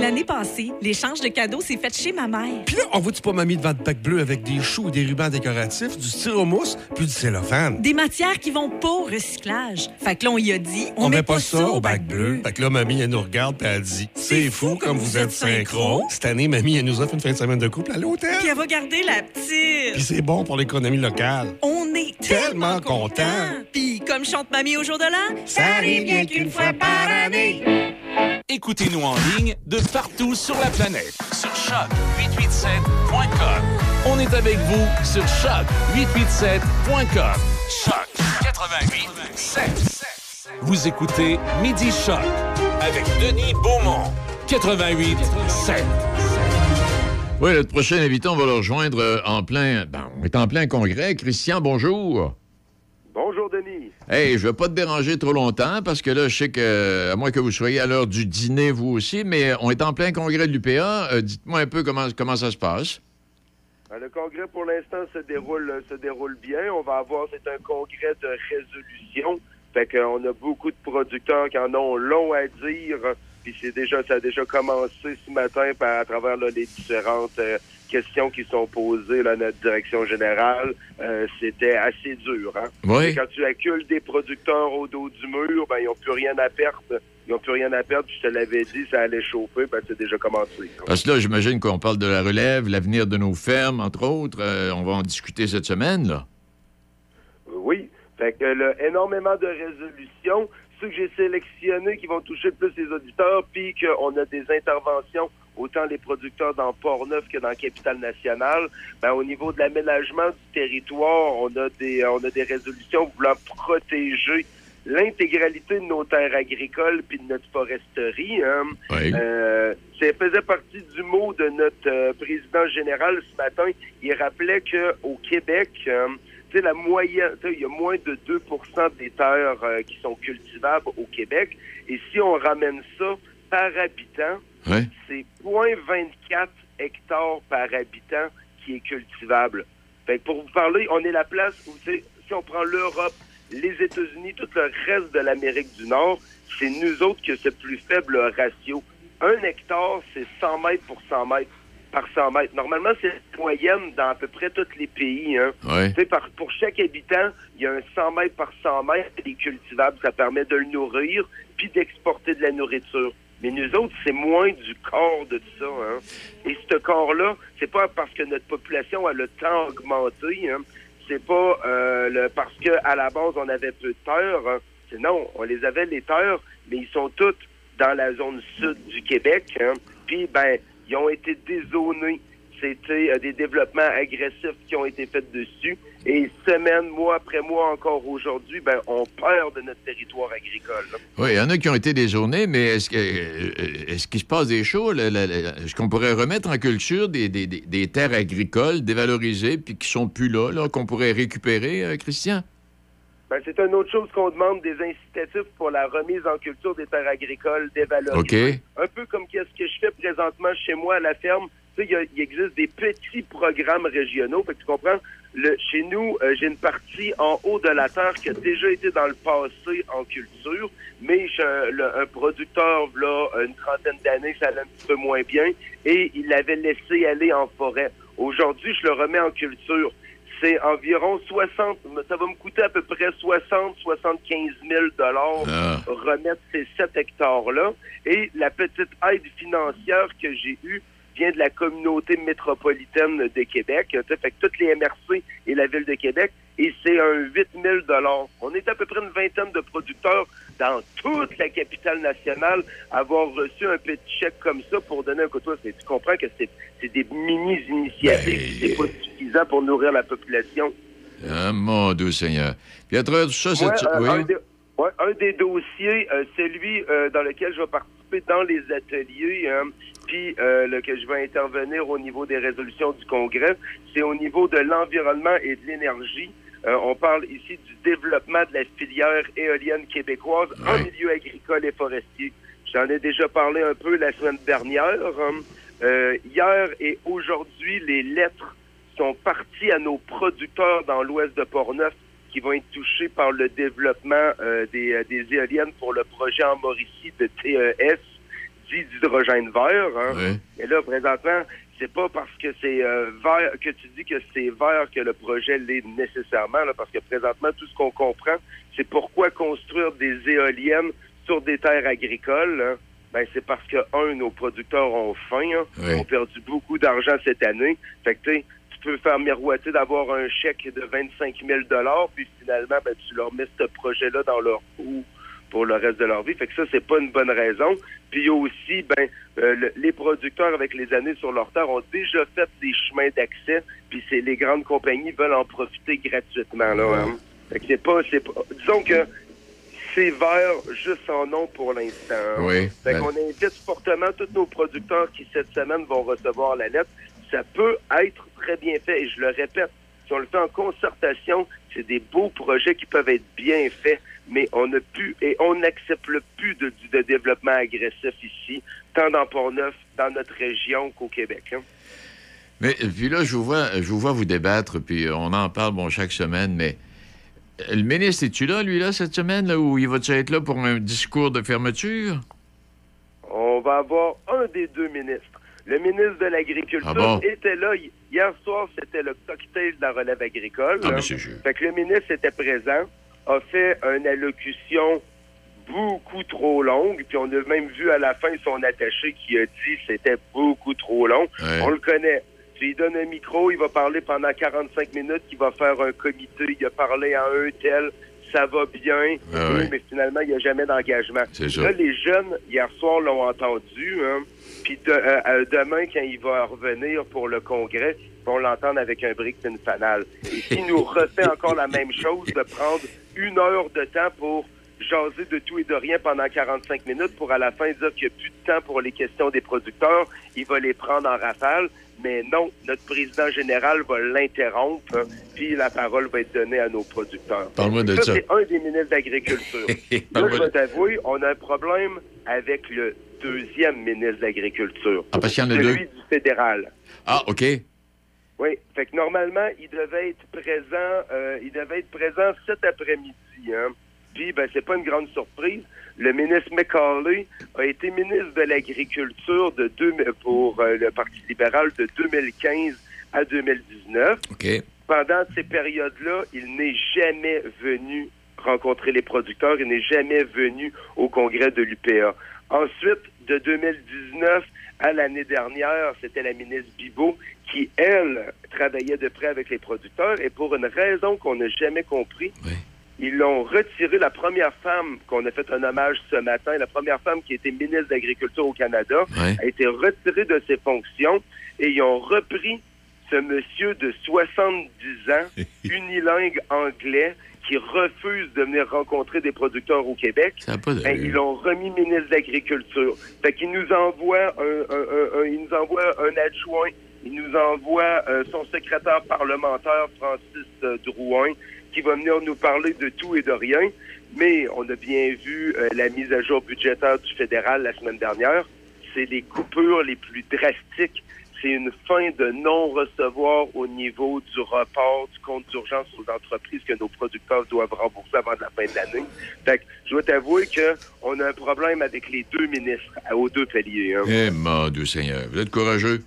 L'année passée, l'échange de cadeaux s'est fait chez ma mère. Puis là, on voit-tu pas mamie devant de bac bleu avec des choux et des rubans décoratifs, du styromousse, puis du cellophane? Des matières qui vont pas au recyclage. Fait que là, on y a dit, on, met pas, ça au bac bleu. Fait que là, mamie, elle nous regarde puis elle dit C'est fou comme vous êtes synchro. Cette année, mamie, elle nous offre une fin de semaine de couple à l'hôtel. Puis elle va garder la petite. Puis c'est bon pour l'économie locale. On est Tellement tellement content. contents. Puis comme chante mamie au jour de l'an, Ça arrive bien qu'une fois par année. Écoutez-nous en ligne de partout sur la planète. Sur choc887.com. On est avec vous sur choc887.com. Choc 88 Vous écoutez Midi Choc avec Denis Beaumont. 88 7. Oui, notre prochain invité, on va le rejoindre en plein. Ben, on est en plein congrès. Christian, bonjour. Bonjour, Denis. Hey, je vais pas te déranger trop longtemps parce que là, je sais que, à moins que vous soyez à l'heure du dîner, vous aussi, mais on est en plein congrès de l'UPA. Euh, Dites-moi un peu comment, comment ça se passe. Ben, Le congrès, pour l'instant, se déroule, se déroule bien. On va avoir, c'est un congrès de résolution. Fait qu'on a beaucoup de producteurs qui en ont long à dire. Puis c'est déjà, ça a déjà commencé ce matin par, à travers là, les différentes euh, questions qui sont posées là, à notre direction générale. Euh, C'était assez dur. Hein? Oui. Quand tu accules des producteurs au dos du mur, ben ils n'ont plus rien à perdre. Ils n'ont plus rien à perdre. Je te l'avais dit, ça allait chauffer. Ben c'est déjà commencé. Parce que là, j'imagine qu'on parle de la relève, l'avenir de nos fermes, entre autres. Euh, on va en discuter cette semaine, là. Oui. Fait que là, énormément de résolutions. Ceux que j'ai sélectionnés qui vont toucher le plus les auditeurs, puis qu'on a des interventions, autant les producteurs dans Port-Neuf que dans la capitale nationale. Ben, au niveau de l'aménagement du territoire, on a des on a des résolutions voulant protéger l'intégralité de nos terres agricoles puis de notre foresterie. hein. Oui. Euh, ça faisait partie du mot de notre euh, président général ce matin. Il rappelait que au Québec, euh, tu sais, la moyenne, il y a moins de 2% des terres euh, qui sont cultivables au Québec. Et si on ramène ça par habitant, Ouais. c'est 0.24 hectares par habitant qui est cultivable. Fait que pour vous parler, on est la place où, si on prend l'Europe, les États-Unis, tout le reste de l'Amérique du Nord, c'est nous autres que ce plus faible ratio. Un hectare, c'est 100 mètres pour 100 mètres par 100 mètres. Normalement, c'est la moyenne dans à peu près tous les pays. Hein. Ouais. Par- pour chaque habitant, il y a un 100 mètres par 100 mètres qui est cultivable. Ça permet de le nourrir puis d'exporter de la nourriture. Mais nous autres, c'est moins du corps de ça. Hein. Et ce corps-là, c'est pas parce que notre population a le temps augmenté. Hein. C'est pas euh, parce que à la base, on avait peu de terres. Hein. Non, on les avait les terres, mais ils sont toutes dans la zone sud du Québec. Hein. Puis, ben, ils ont été dézonés. C'était euh, des développements agressifs qui ont été faits dessus. Et semaine, mois après mois, encore aujourd'hui, ben, on perd de notre territoire agricole. là. Oui, il y en a qui ont été déjournés, mais est-ce que, euh, est-ce qu'il se passe des choses? Est-ce qu'on pourrait remettre en culture des, des- des- des terres agricoles dévalorisées puis qui sont plus là, là qu'on pourrait récupérer, euh, Christian? Ben, c'est une autre chose qu'on demande des incitatifs pour la remise en culture des terres agricoles dévalorisées. OK. Un peu comme qu'est-ce que je fais présentement chez moi à la ferme. Il existe des petits programmes régionaux. Fait que tu comprends? Le, chez nous, euh, j'ai une partie en haut de la terre qui a déjà été dans le passé en culture, mais je le- un producteur, là, une trentaine d'années, ça allait un petit peu moins bien, et il l'avait laissé aller en forêt. Aujourd'hui, je le remets en culture c'est environ 60, ça va me coûter à peu près 60, 75 000 dollars Ah. remettre ces 7 hectares-là. Et la petite aide financière que j'ai eue vient de la communauté métropolitaine de Québec. Fait que toutes les MRC et la Ville de Québec. Et c'est un 8 000 dollars. On est à peu près une vingtaine de producteurs dans toute la capitale nationale à avoir reçu un petit chèque comme ça pour donner un coup de pouce. Et Tu comprends que c'est des mini-initiatives. C'est pas suffisant pour nourrir la population. Ah, mon Dieu Seigneur. Puis à travers tout ça, c'est... euh, oui? un, des, ouais, un des dossiers, euh, celui euh, dans lequel je vais participer dans les ateliers, hein, puis euh, le- que je vais intervenir au niveau des résolutions du Congrès, c'est au niveau de l'environnement et de l'énergie. Euh, on parle ici du développement de la filière éolienne québécoise en milieu agricole et forestier. J'en ai déjà parlé un peu la semaine dernière. hein. Euh, hier et aujourd'hui, les lettres sont parties à nos producteurs dans l'ouest de Portneuf qui vont être touchés par le développement euh, des, des éoliennes pour le projet en Mauricie de TES, dit d'hydrogène vert. Hein. Et là, présentement, c'est pas parce que c'est euh, vert que tu dis que c'est vert que le projet l'est nécessairement, là, parce que présentement, tout ce qu'on comprend, c'est pourquoi construire des éoliennes sur des terres agricoles. hein. Ben, c'est parce que, un, nos producteurs ont faim, hein, Oui. ont perdu beaucoup d'argent cette année. Fait que, tu peux faire miroiter d'avoir un chèque de 25 000 puis finalement, ben, tu leur mets ce projet-là dans leur trou pour le reste de leur vie. Fait que ça, c'est pas une bonne raison. Puis aussi, ben, euh, le- les producteurs, avec les années sur leur terre, ont déjà fait des chemins d'accès, puis c'est les grandes compagnies veulent en profiter gratuitement, là. hein. Fait que c'est pas, c'est pas... Disons que c'est vert juste en nom pour l'instant. hein. Oui. Fait Ben- qu'on invite fortement tous nos producteurs qui, cette semaine, vont recevoir la lettre. Ça peut être très bien fait. Et je le répète, si on le fait en concertation, c'est des beaux projets qui peuvent être bien faits, mais on n'a plus et on n'accepte plus de, de développement agressif ici, tant dans Port-Neuf, dans notre région qu'au Québec. hein. Mais puis là, je vous vois, je vous vois vous débattre, puis on en parle bon chaque semaine, mais euh, le ministre, es-tu là, lui, là, cette semaine, là, ou il va-tu être là pour un discours de fermeture? On va avoir un des deux ministres. Le ministre de l'Agriculture Ah bon? était là. Hi- Hier soir, c'était le cocktail de la relève agricole. Ah. Fait que le ministre était présent, a fait une allocution beaucoup trop longue, puis on a même vu à la fin son attaché qui a dit que c'était beaucoup trop long. Ouais. On le connaît. Tu lui donnes un micro, il va parler pendant 45 minutes, il va faire un comité, il a parlé à un tel, ça va bien, Ah Oui, ouais. mais finalement, il n'y a jamais d'engagement. Là, les jeunes, hier soir, l'ont entendu, hein, puis de- euh, euh, demain, quand il va revenir pour le congrès, vont l'entendre avec un brick une fanale. Et s'il nous refait encore la même chose, de prendre une heure de temps pour jaser de tout et de rien pendant 45 minutes pour à la fin dire qu'il n'y a plus de temps pour les questions des producteurs, il va les prendre en rafale. Mais non, notre président général va l'interrompre, hein, puis la parole va être donnée à nos producteurs. Parle-moi de ça. c'est un des ministres d'Agriculture. Là, je vais t'avouer, on a un problème avec le deuxième ministre de l'Agriculture. Ah, parce qu'il y en a celui deux. du fédéral. Ah, OK. Oui, fait que normalement, il devait être présent, euh, il devait être présent cet après-midi. Hein. Puis, ben, c'est pas une grande surprise. Le ministre McCauley a été ministre de l'Agriculture de deux, pour euh, le Parti libéral de 2015 à 2019. OK. Pendant ces périodes-là, il n'est jamais venu rencontrer les producteurs, il n'est jamais venu au congrès de l'UPA. Ensuite, de 2019 à l'année dernière, c'était la ministre Bibot qui, elle, travaillait de près avec les producteurs et pour une raison qu'on n'a jamais compris, ils l'ont retiré. La première femme qu'on a fait un hommage ce matin, la première femme qui était ministre d'Agriculture au Canada, Ouais. a été retirée de ses fonctions et ils ont repris ce monsieur de 70 ans, unilingue anglais, qui refuse de venir rencontrer des producteurs au Québec. Ça a pas Ben, ils l'ont remis ministre de l'Agriculture. Fait qu'il nous envoie un, un- un- un- il nous envoie un adjoint, il nous envoie euh, son secrétaire parlementaire, Francis euh, Drouin, qui va venir nous parler de tout et de rien. Mais on a bien vu euh, la mise à jour budgétaire du fédéral la semaine dernière. C'est les coupures les plus drastiques. C'est une fin de non-recevoir au niveau du report du compte d'urgence aux entreprises que nos producteurs doivent rembourser avant la fin de l'année. Fait que je dois t'avouer qu'on a un problème avec les deux ministres aux deux paliers. hein. Eh, mon Dieu Seigneur, vous êtes courageux?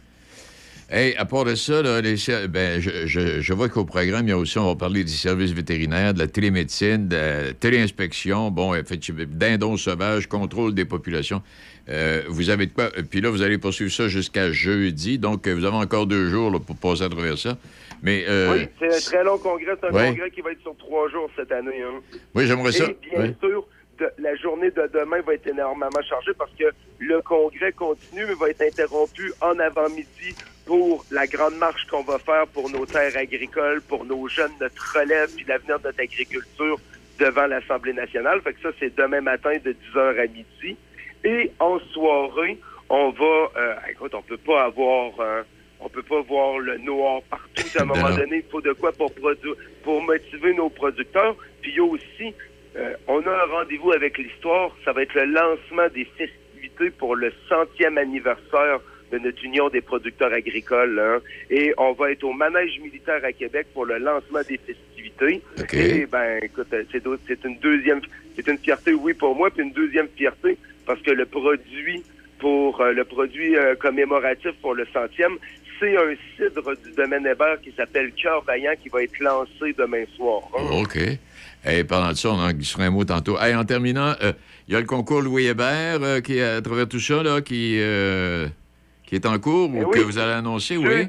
Hey, à part de ça, là, les ser- ben, je, je- je vois qu'au programme, il y a aussi, on va parler du service vétérinaire, de la télémédecine, de la téléinspection, bon, effectivement, dindons sauvages, contrôle des populations. Euh, vous avez de quoi? Puis là, vous allez poursuivre ça jusqu'à jeudi, donc euh, vous avez encore deux jours là, pour passer à travers ça. Mais, euh, Oui, c'est un très long congrès. C'est un Ouais. congrès qui va être sur trois jours cette année. hein. Oui, j'aimerais ça. Et bien sûr, de- la journée de demain va être énormément chargée parce que le congrès continue, mais va être interrompu en avant-midi pour la grande marche qu'on va faire pour nos terres agricoles, pour nos jeunes, notre relève, puis l'avenir de notre agriculture devant l'Assemblée nationale. Fait que ça, c'est demain matin de 10h à midi. Et en soirée, on va... euh, écoute, on peut pas avoir... euh, on peut pas voir le noir partout. À un moment donné, il faut de quoi pour, pour motiver nos producteurs. Puis il y a aussi, euh, on a un rendez-vous avec l'histoire. Ça va être le lancement des festivités pour le centième anniversaire de notre Union des producteurs agricoles. hein. Et on va être au manège militaire à Québec pour le lancement des festivités. Et ben, écoute, euh, c'est une deuxième, c'est une fierté, oui, pour moi, puis une deuxième fierté parce que le produit pour euh, le produit euh, commémoratif pour le centième, un cidre du domaine Hébert qui s'appelle Cœur Vaillant qui va être lancé demain soir. hein. OK. Et parlant de ça, on en glissera un mot tantôt. Hey, en terminant, euh, il y a le concours Louis Hébert euh, qui, est à travers tout ça, là, qui, euh, qui est en cours ou Eh oui. que vous allez annoncer, oui?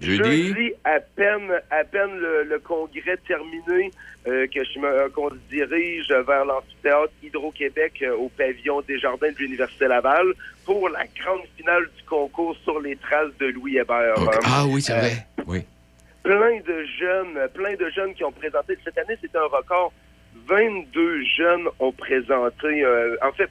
Jeudi, Jeudi. à peine, à peine le, le congrès terminé, euh, que je me, euh, qu'on se dirige vers l'amphithéâtre Hydro-Québec euh, au pavillon des Jardins de l'Université Laval pour la grande finale du concours sur les traces de Louis Hébert. Ah oui, c'est Euh, vrai. Oui. plein de jeunes, plein de jeunes qui ont présenté. Cette année, c'était un record. 22 jeunes ont présenté, en fait,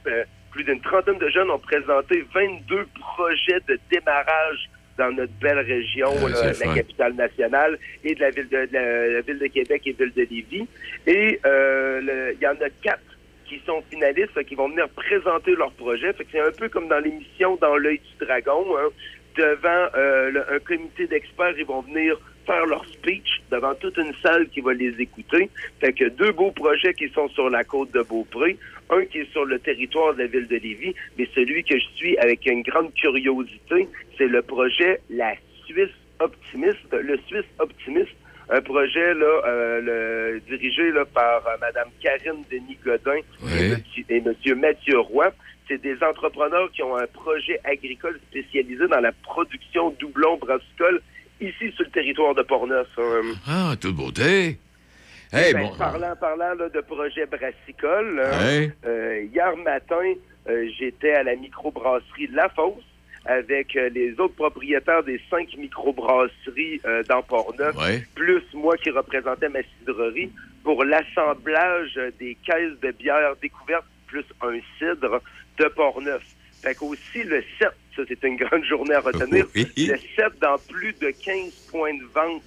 plus d'une trentaine de jeunes ont présenté 22 projets de démarrage dans notre belle région, Ah, la capitale nationale, et de la ville de, de la, la ville de Québec et ville de Lévis. Et euh, il y en a quatre qui sont finalistes, qui vont venir présenter leur projet. Fait que c'est un peu comme dans l'émission Dans l'œil du dragon. hein. Devant euh, le- un comité d'experts, ils vont venir faire leur speech devant toute une salle qui va les écouter. Fait que deux beaux projets qui sont sur la côte de Beaupré, un qui est sur le territoire de la ville de Lévis, mais celui que je suis avec une grande curiosité, c'est le projet La Suisse Optimiste, le Suisse Optimiste, un projet là, euh, le- dirigé là, par euh, Madame Karine Denis Godin et, Monsieur Mathieu Roy. C'est des entrepreneurs qui ont un projet agricole spécialisé dans la production doublon brassicole ici sur le territoire de Portneuf. hein. Ah, toute beauté. Hey, Ben, bon. Parlant, parlant là, de projet brassicole, hein, euh, hier matin, euh, j'étais à la microbrasserie La Fosse avec euh, les autres propriétaires des cinq microbrasseries euh, dans Portneuf, Ouais. plus moi qui représentais ma cidrerie, pour l'assemblage des caisses de bière découvertes plus un cidre de Portneuf. Fait qu'aussi le 7, ça c'est une grande journée à retenir, le 7 dans plus de 15 points de vente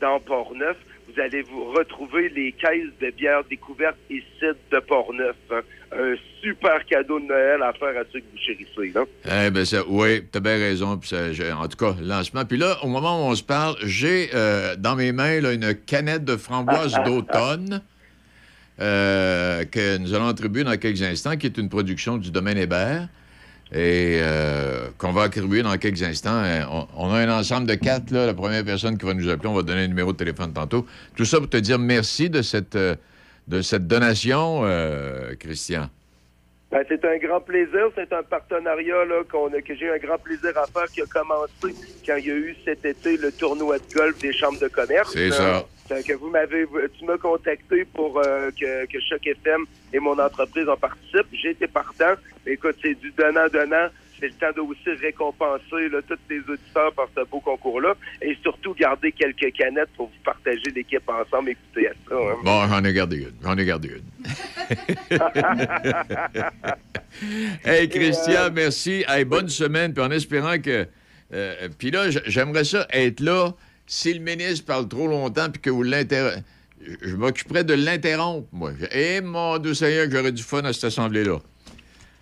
dans Portneuf, vous allez vous retrouver les caisses de bière découvertes et cidre de Portneuf. hein. Un super cadeau de Noël à faire à ceux que vous chérissez. Hein? Eh ben ça, oui, t'as bien raison. Puis ça, en tout cas, lancement. Puis là, au moment où on se parle, j'ai euh, dans mes mains là, une canette de framboise d'automne euh, que nous allons attribuer dans quelques instants, qui est une production du domaine Hébert et euh, qu'on va attribuer dans quelques instants. On, on a un ensemble de quatre. Là. La première personne qui va nous appeler, on va donner un numéro de téléphone tantôt. Tout ça pour te dire merci de cette, euh, de cette donation, euh, Christian. Ben, c'est un grand plaisir. C'est un partenariat là, qu'on a, que j'ai eu un grand plaisir à faire qui a commencé quand il y a eu cet été le tournoi de golf des chambres de commerce. C'est ça. Que vous m'avez, tu m'as contacté pour euh, que, que Choc FM et mon entreprise en participent. J'ai été partant. Écoute, c'est du donnant-donnant. C'est le temps de aussi récompenser là, tous tes auditeurs par ce beau concours-là et surtout garder quelques canettes pour vous partager l'équipe ensemble. Écoutez à ça. hein. Bon, j'en ai gardé une. J'en ai gardé une. hey, Christian, merci. Hey, bonne semaine. Puis en espérant que. euh, puis là, j'aimerais ça être là si le ministre parle trop longtemps puis que vous l'interrompez. Je m'occuperais de l'interrompre, moi. Eh, mon Dieu Seigneur, que j'aurais du fun à cette assemblée-là.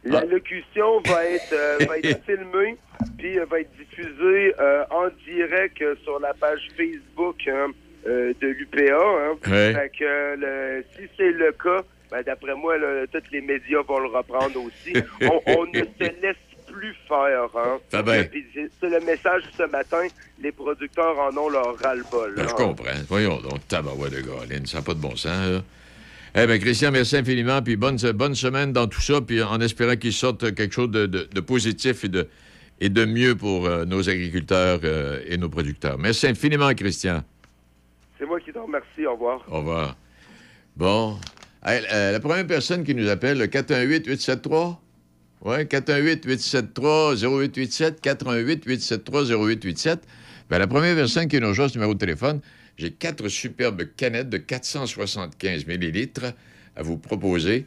La locution va être, euh, va être filmée, puis euh, va être diffusée euh, en direct euh, sur la page Facebook hein, de l'UPA. Hein. Ouais. Fait que, le- si c'est le cas, ben, d'après moi, là, tous les médias vont le reprendre aussi. On, on ne se laisse plus faire. Hein. Va. Puis c'est c'est le message ce matin. Les producteurs en ont leur ras-le-bol. Ben, hein. je comprends. Voyons donc, tabarouette de Galine, ça n'a pas de bon sens, là. Eh bien, Christian, merci infiniment, puis bonne, bonne semaine dans tout ça, puis en espérant qu'il sorte quelque chose de, de- de positif et de, et de mieux pour euh, nos agriculteurs euh, et nos producteurs. Merci infiniment, Christian. C'est moi qui te remercie. Au revoir. Au revoir. Bon. Hey, euh, la première personne qui nous appelle, le 418-873? Oui, 418-873-0887, 418-873-0887. Ben, la première personne qui nous rejoint ce numéro de téléphone, j'ai quatre superbes canettes de 475 millilitres à vous proposer.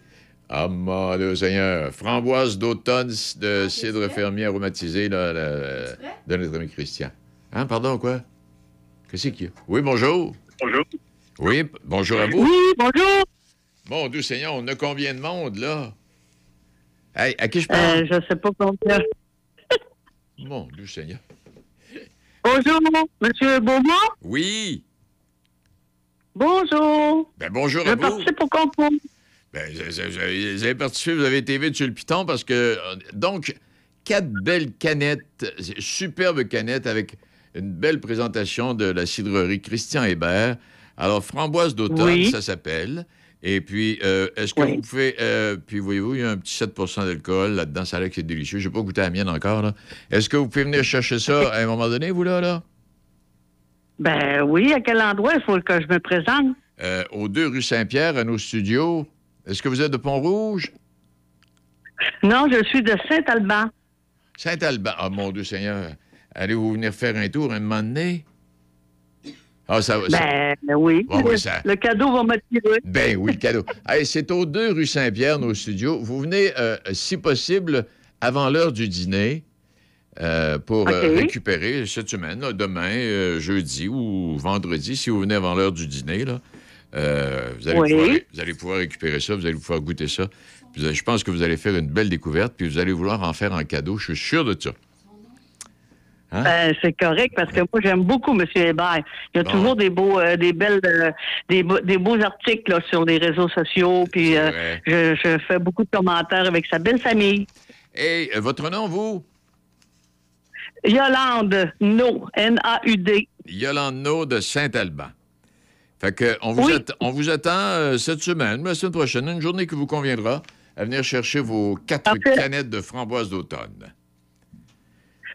Ah, mon Dieu Seigneur. Framboise d'automne de cidre fermier aromatisé là, là, de notre ami Christian. Hein, pardon, quoi? Qu'est-ce qu'il y a? Oui, bonjour. Bonjour. Oui, bonjour à vous. Oui, bonjour. Mon Dieu Seigneur, on a combien de monde, là? Hey, à qui je Euh, parle? je sais pas combien. Mon Dieu Seigneur. Bonjour, Monsieur Beaumont? Oui. Bonjour. Ben, bonjour Je à vous. participe au concours. Ben, vous avez- participé, vous avez été vite sur le piton parce que. euh, Donc, quatre belles canettes, superbes canettes avec une belle présentation de la cidrerie Christian Hébert. Alors, framboise d'automne, Oui. ça s'appelle. Et puis, euh, est-ce que vous pouvez. euh, puis, voyez-vous, il y a un petit 7% d'alcool là-dedans. Ça a l'air que c'est délicieux. Je n'ai pas goûté à la mienne encore. là. Est-ce que vous pouvez venir chercher ça à un moment donné, vous, là? là? Ben oui, à quel endroit? Il faut que je me présente? Euh, aux deux rue Saint-Pierre, à nos studios. Est-ce que vous êtes de Pont-Rouge? Non, je suis de Saint-Alban. Saint-Alban. Ah, mon Dieu Seigneur. Allez-vous venir faire un tour un moment donné? Ah, ça va. ça- Ben oui. Ouais, ouais, le, ça- le cadeau va m'attirer. Ben oui, le cadeau. Hey, c'est aux deux rue Saint-Pierre, nos studios. Vous venez, euh, si possible, avant l'heure du dîner euh, pour euh, récupérer cette semaine, là, demain, jeudi ou vendredi, si vous venez avant l'heure du dîner. Là, vous, allez Oui. pouvoir, vous allez pouvoir récupérer ça, vous allez pouvoir goûter ça. Je pense que vous allez faire une belle découverte, puis vous allez vouloir en faire en cadeau. Je suis sûr de ça. Hein? Ben, c'est correct parce que moi j'aime beaucoup M. Hébert. Il y a Bon. toujours des beaux, euh, des belles, euh, des, beaux- des beaux articles là, sur les réseaux sociaux. Puis euh, je, je fais beaucoup de commentaires avec sa belle famille. Et votre nom, vous? Yolande No, N-A-U-D. Yolande Naud de Saint-Alban. Fait que on vous, Oui. att- on vous attend cette semaine, la semaine prochaine, une journée qui vous conviendra, à venir chercher vos quatre canettes de framboise d'automne.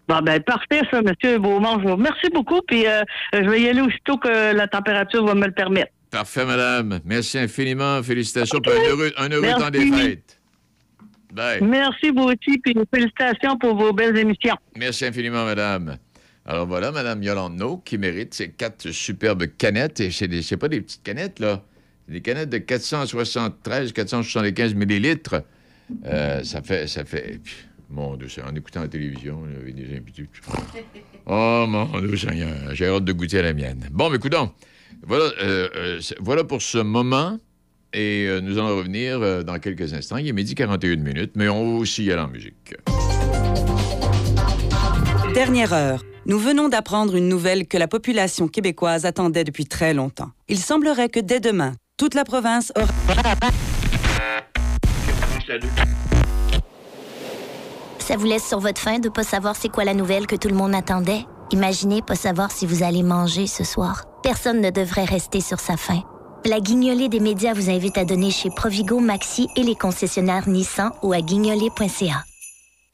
Bon, ben, parfait, ça, M. Beaumont. Je vous remercie beaucoup. Puis euh, je vais y aller aussitôt que la température va me le permettre. Parfait, madame. Merci infiniment. Félicitations. puis Un heureux, un heureux Merci. temps des fêtes. Bye. Merci, vous aussi. Puis félicitations pour vos belles émissions. Merci infiniment, madame. Alors voilà, madame Yolande qui mérite ces quatre superbes canettes. Et c'est des- c'est pas des petites canettes, là. C'est des canettes de 473, 475 millilitres. Euh, ça fait... Ça fait... Mon Dieu, c'est en écoutant la télévision, j'avais déjà imputé. Oh, mon Dieu Seigneur, j'ai hâte de goûter à la mienne. Bon, mais écoutons, voilà, euh, euh, voilà pour ce moment. Et euh, nous allons revenir dans quelques instants. Il est midi 41 minutes, mais on va aussi y aller en musique. Dernière heure. Nous venons d'apprendre une nouvelle que la population québécoise attendait depuis très longtemps. Il semblerait que dès demain, toute la province aura... Ça vous laisse sur votre faim de pas savoir c'est quoi la nouvelle que tout le monde attendait? Imaginez pas savoir si vous allez manger ce soir. Personne ne devrait rester sur sa faim. La guignolée des médias vous invite à donner chez Provigo, Maxi et les concessionnaires Nissan ou à guignolée.ca.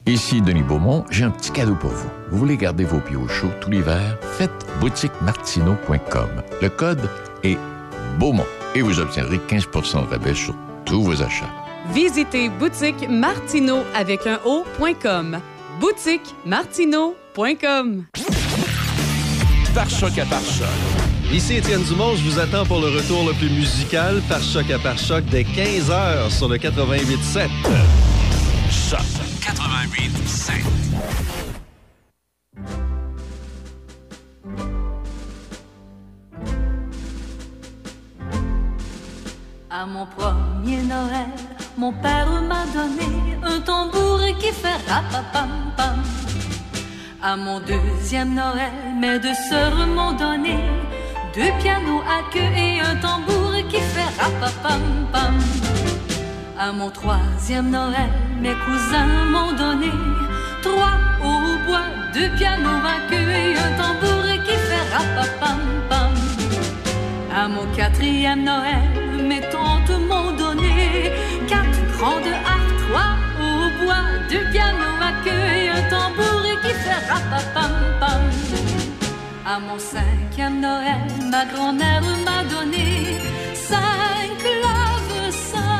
Ici Denis Beaumont, j'ai un petit cadeau pour vous. Vous voulez garder vos pieds au chaud tout l'hiver? Faites boutiquemartino.com. Le code est Beaumont et vous obtiendrez 15% de rabais sur tous vos achats. Visitez boutique Martino avec un O.com. Boutique Martino.com. Par choc à par choc. Ici Étienne Dumont, je vous attends pour le retour le plus musical par choc à par choc dès 15h sur le 88.7. Choc 88 7. À mon premier Noël, mon père m'a donné un tambour qui fait rapapam pam. À mon deuxième Noël, mes deux sœurs m'ont donné deux pianos à queue et un tambour qui fait rapapam pam. À mon troisième Noël, mes cousins m'ont donné trois hautbois, deux pianos à queue et un tambour qui fait rapapam pam. À mon quatrième Noël, mes tantes m'ont donné grandes harpes, trois au bois, deux pianos à et un tambour qui fait rapapam pam. À mon cinquième Noël, ma grand-mère m'a donné cinq clavecins,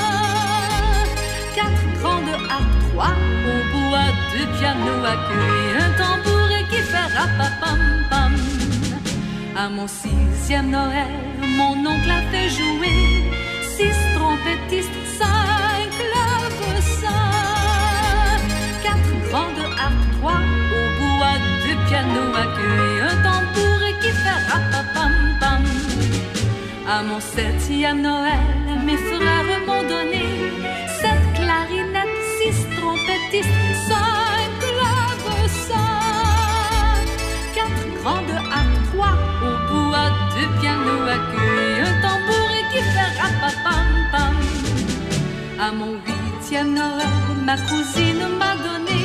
quatre grandes harpes, trois au bois, deux pianos à et un tambour qui fait rapapam pam. À mon sixième Noël, mon oncle a fait jouer six trompettistes, cinq piano accueille un tambour qui fait rapapam pam. À mon septième Noël, mes frères m'ont donné sept clarinettes, six trompettistes, cinq clavecins, quatre grandes à trois hautbois, deux pianos accueille un tambour qui fait rapapam pam. À mon huitième Noël, ma cousine m'a donné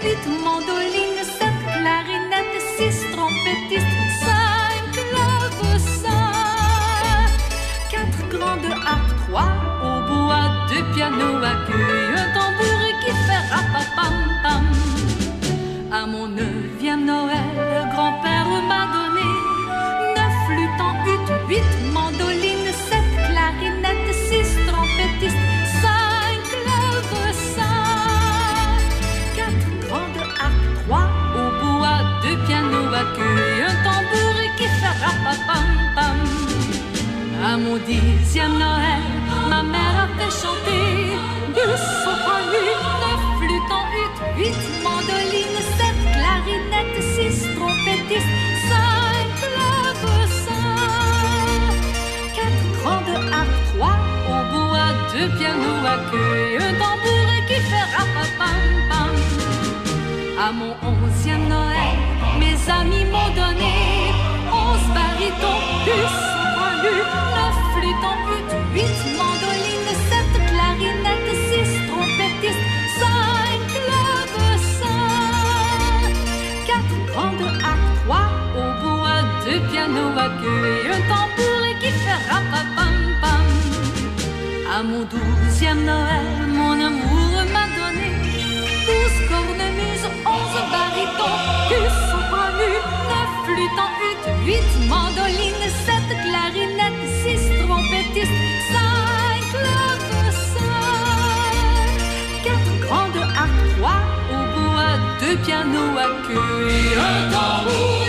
huit mandolines sept clarinettes, six trompettistes, cinq clavecins, quatre grandes harpes, trois au bois, deux pianos à queue, un tambour qui fait rapapam pam. À mon neuvième Noël, grand-père m'a donné neuf flûtes en huit, huit À mon dixième Noël, ma mère a fait chanter du soprano, neuf flûtes en huit, huit mandolines, sept clarinettes, six trompettistes, cinq clavecins, quatre grandes harpes, trois au bois, deux pianos à queue un tambour qui fait rapapam pam. À mon onzième Noël, mes amis m'ont donné onze barytons, du huit, huit mandolines, sept clarinettes, six trompettistes, cinq clavecins, quatre grandes harpes, trois au bois, deux pianos à queue et un tambour qui fait rapapam pam. À mon douzième Noël, mon amour m'a donné douze cornemuses, onze barytons, du soprano, neuf flûtes en huit, huit mandolines, pianos à queue et un tambour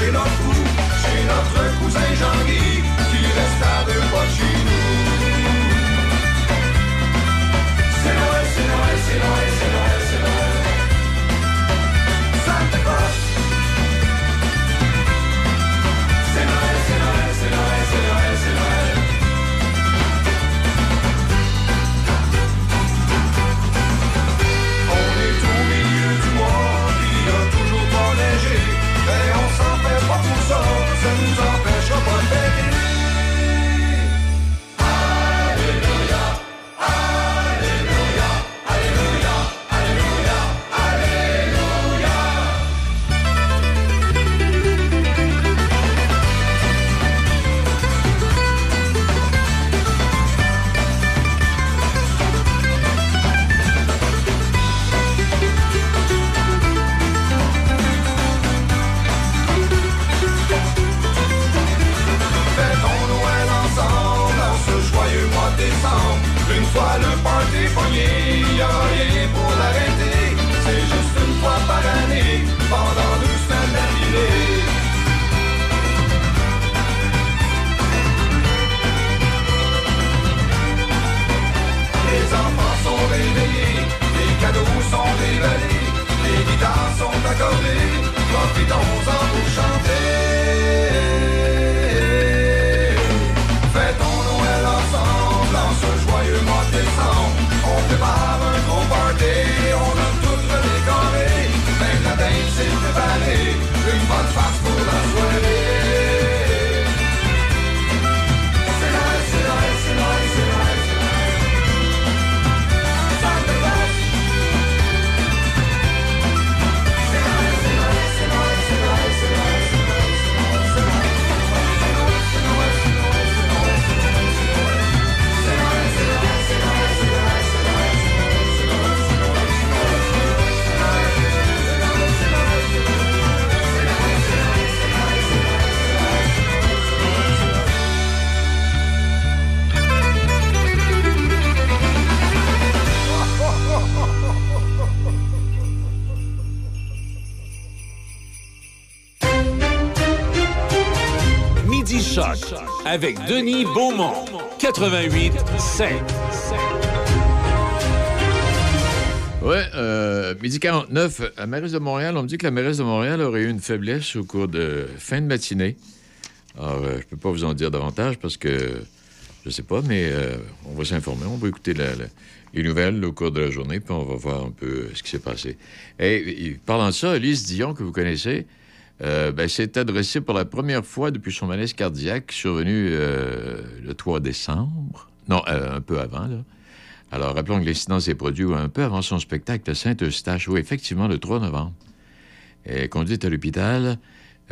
lâcher notre fou chez notre cousin Jean-Guy avec Denis Beaumont. 88 7. Ouais, euh, midi 49, à mairesse de Montréal, on me dit que la mairesse de Montréal aurait eu une faiblesse au cours de fin de matinée. Alors, euh, je peux pas vous en dire davantage parce que je sais pas, mais euh, on va s'informer. On va écouter les nouvelles au cours de la journée, puis on va voir un peu ce qui s'est passé. Et, parlant de ça, Elise Dion, que vous connaissez, euh, ben, s'est adressée pour la première fois depuis son malaise cardiaque survenu euh, le 3 décembre. Non, euh, un peu avant, là. Alors, rappelons que l'incident s'est produit un peu avant son spectacle de Saint-Eustache, oui, effectivement, le 3 novembre. Est conduite à l'hôpital.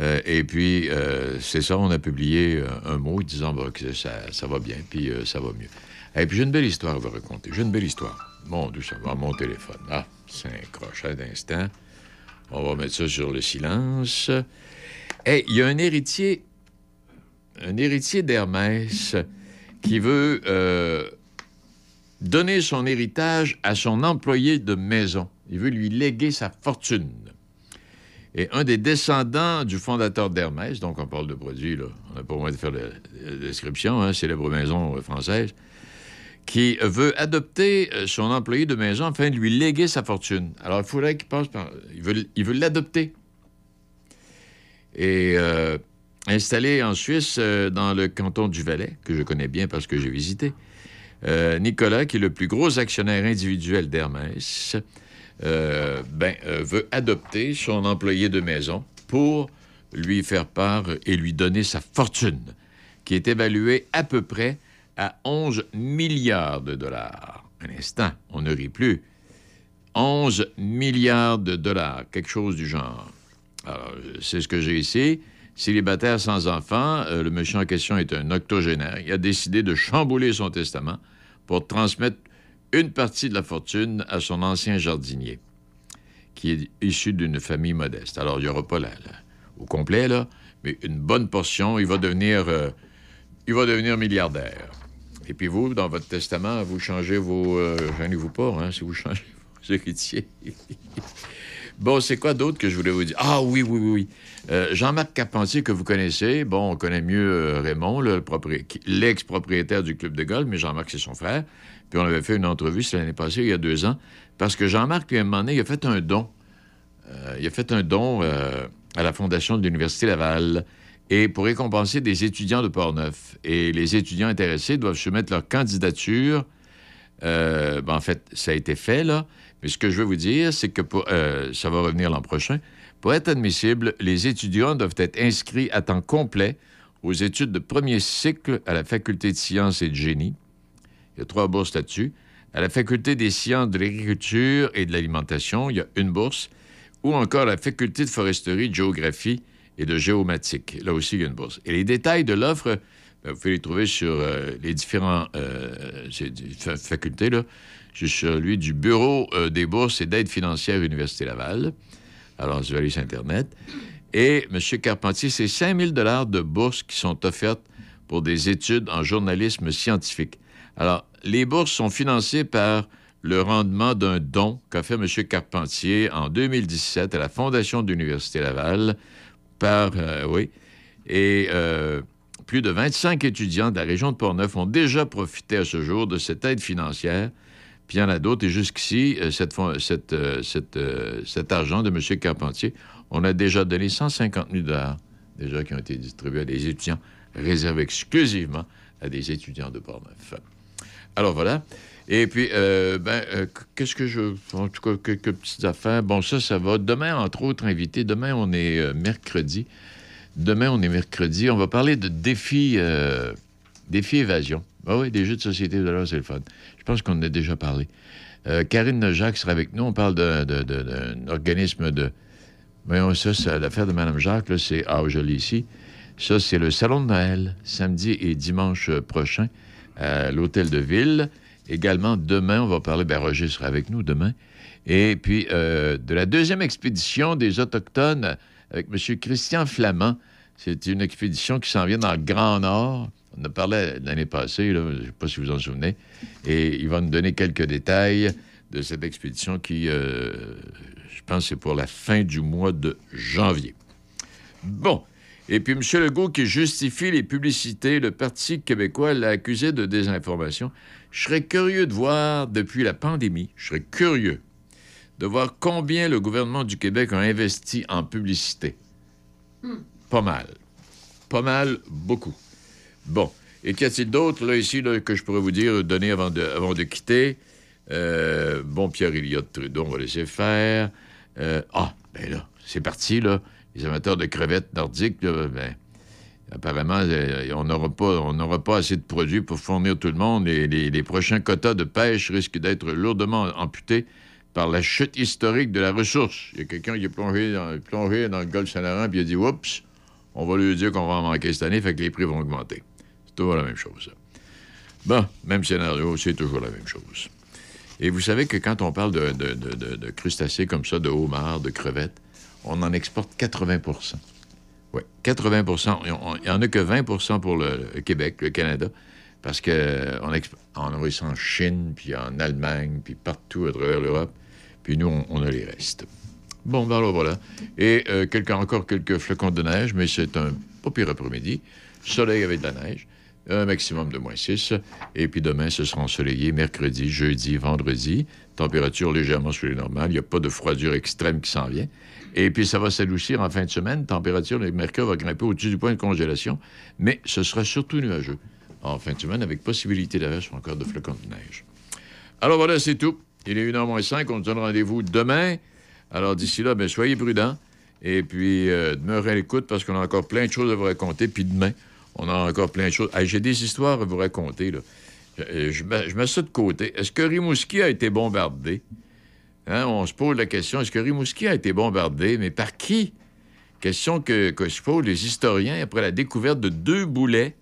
euh, et puis, euh, c'est ça, on a publié un mot disant que ça, va bien, puis ça va mieux. Et puis, j'ai une belle histoire à vous raconter. J'ai une belle histoire. Mon Dieu, ça va, mon téléphone. Ah, c'est un crochet d'instant. On va mettre ça sur le silence. Et il y a un héritier, un héritier d'Hermès qui veut euh, donner son héritage à son employé de maison. Il veut lui léguer sa fortune. Et un des descendants du fondateur d'Hermès, donc on parle de produits, là, on n'a pas besoin de faire la, la description, hein, célèbre maison euh, française, qui veut adopter euh, son employé de maison afin de lui léguer sa fortune. Alors, il faudrait qu'il passe par... Il veut il veut l'adopter. Et euh, installé en Suisse, euh, dans le canton du Valais, que je connais bien parce que j'ai visité, Nicolas, qui est le plus gros actionnaire individuel d'Hermès, ben, veut adopter son employé de maison pour lui faire part et lui donner sa fortune, qui est évaluée à peu près à 11 milliards de dollars. Un instant, on ne rit plus. 11 milliards de dollars, quelque chose du genre. Alors, c'est ce que j'ai ici. Célibataire sans enfant, euh, le monsieur en question est un octogénaire. Il a décidé de chambouler son testament pour transmettre une partie de la fortune à son ancien jardinier, qui est issu d'une famille modeste. Alors, il n'y aura pas la, la- au complet, là, mais une bonne portion. Il va devenir, euh, il va devenir milliardaire. Et puis vous, dans votre testament, vous changez vos... Euh, Gênez-vous pas, hein, si vous changez vos héritiers. Bon, c'est quoi d'autre que je voulais vous dire? Ah oui, oui, oui, oui. Euh, Jean-Marc Carpentier, que vous connaissez, bon, on connaît mieux euh, Raymond, l'ex-propriétaire du club de golf, mais Jean-Marc, c'est son frère. Puis on avait fait une entrevue, l'année passée, il y a deux ans, parce que Jean-Marc, lui, à un moment donné, il a fait un don. Euh, il a fait un don à la Fondation de l'Université Laval et pour récompenser des étudiants de Portneuf. Et les étudiants intéressés doivent soumettre leur candidature. Euh, ben, en fait, ça a été fait, là. Mais ce que je veux vous dire, c'est que euh, ça va revenir l'an prochain. Pour être admissible, les étudiants doivent être inscrits à temps complet aux études de premier cycle à la Faculté de sciences et de génie. Il y a trois bourses là-dessus. À la Faculté des sciences de l'agriculture et de l'alimentation, il y a une bourse. Ou encore à la Faculté de foresterie, de géographie et de géomatique. Là aussi, il y a une bourse. Et les détails de l'offre, ben, vous pouvez les trouver sur euh, les euh, fa- facultés. Là. Je suis sur lui du Bureau euh, des bourses et d'aide financière Université Laval. Alors, vous allez sur Internet. Et M. Carpentier, c'est 5 000 de bourses qui sont offertes pour des études en journalisme scientifique. Alors, les bourses sont financées par le rendement d'un don qu'a fait M. Carpentier en 2017 à la Fondation de l'Université Laval par, euh, oui, et euh, plus de 25 étudiants de la région de Portneuf ont déjà profité à ce jour de cette aide financière. Puis il y en a d'autres. Et jusqu'ici, euh, cette cette, cette, cet argent de M. Carpentier, on a déjà donné 150 000 déjà qui ont été distribués à des étudiants, réservés exclusivement à des étudiants de Portneuf. Alors voilà. Et puis, euh, ben, euh, qu'est-ce que je. En tout cas, quelques petites affaires. Bon, ça, ça va. Demain, entre autres invités, demain, on est euh, mercredi. Demain, on est mercredi. On va parler de défis, euh, défis évasion. Ah oui, des jeux de société, de l'heure, c'est le fun. Je pense qu'on en a déjà parlé. Karine Jacques sera avec nous. On parle d'un organisme de. Voyons, ça, c'est l'affaire de Mme Jacques, c'est. Ah, je ici. Ça, c'est le Salon de Noël, samedi et dimanche prochain, à l'Hôtel de Ville. Également, demain, on va parler. Ben, Roger sera avec nous demain. Et puis, euh, de la deuxième expédition des Autochtones avec M. Christian Flamand. C'est une expédition qui s'en vient dans le Grand Nord. On en parlé l'année passée, je ne sais pas si vous en souvenez. Et il va nous donner quelques détails de cette expédition qui, euh, je pense, c'est pour la fin du mois de janvier. Bon. Et puis, M. Legault qui justifie les publicités, le Parti québécois l'a accusé de désinformation. Je serais curieux de voir, depuis la pandémie, je serais curieux de voir combien le gouvernement du Québec a investi en publicité. Pas mal. Pas mal, beaucoup. Bon. Et qu'y a-t-il d'autre, là, ici, là, que je pourrais vous dire, donner avant de, avant de quitter? Euh, bon, Pierre Elliott Trudeau, on va laisser faire. Euh, ah, ben là, c'est parti, là. Les amateurs de crevettes nordiques, là, ben, apparemment, euh, on n'aura pas, assez de produits pour fournir tout le monde et les, prochains quotas de pêche risquent d'être lourdement amputés par la chute historique de la ressource. Il y a quelqu'un qui est plongé dans, plongé le golfe Saint-Laurent il a dit Oups, on va lui dire qu'on va en manquer cette année, fait que les prix vont augmenter. C'est toujours la même chose. Bon, même scénario, c'est toujours la même chose. Et vous savez que quand on parle de crustacés comme ça, de homards, de crevettes, on en exporte 80 Oui, 80% Il n'y en a que 20% pour le, Québec, le Canada, parce qu'on on envoie ça en Chine, puis en Allemagne, puis partout à travers l'Europe, puis nous, on, a les restes. Bon, ben alors voilà. Et euh, encore quelques flocons de neige, mais c'est un pas pire après-midi. Soleil avec de la neige, un maximum de moins 6. Et puis demain, ce sera ensoleillé, mercredi, jeudi, vendredi. Température légèrement sous les normales. Il n'y a pas de froidure extrême qui s'en vient. Et puis ça va s'adoucir en fin de semaine. Température, le mercure va grimper au-dessus du point de congélation. Mais ce sera surtout nuageux en fin de semaine avec possibilité d'averse ou encore de flocons de neige. Alors voilà, c'est tout. Il est 1h moins 5. On se donne rendez-vous demain. Alors d'ici là, ben, soyez prudents. Et puis, euh, demeurez à l'écoute parce qu'on a encore plein de choses à vous raconter. Puis demain, on a encore plein de choses. Hey, J'ai des histoires à vous raconter. Là. Je, je mets ça de côté. Est-ce que Rimouski a été bombardé? Hein, on se pose la question, est-ce que Rimouski a été bombardé? Mais par qui? Question que, que se posent les historiens après la découverte de deux boulets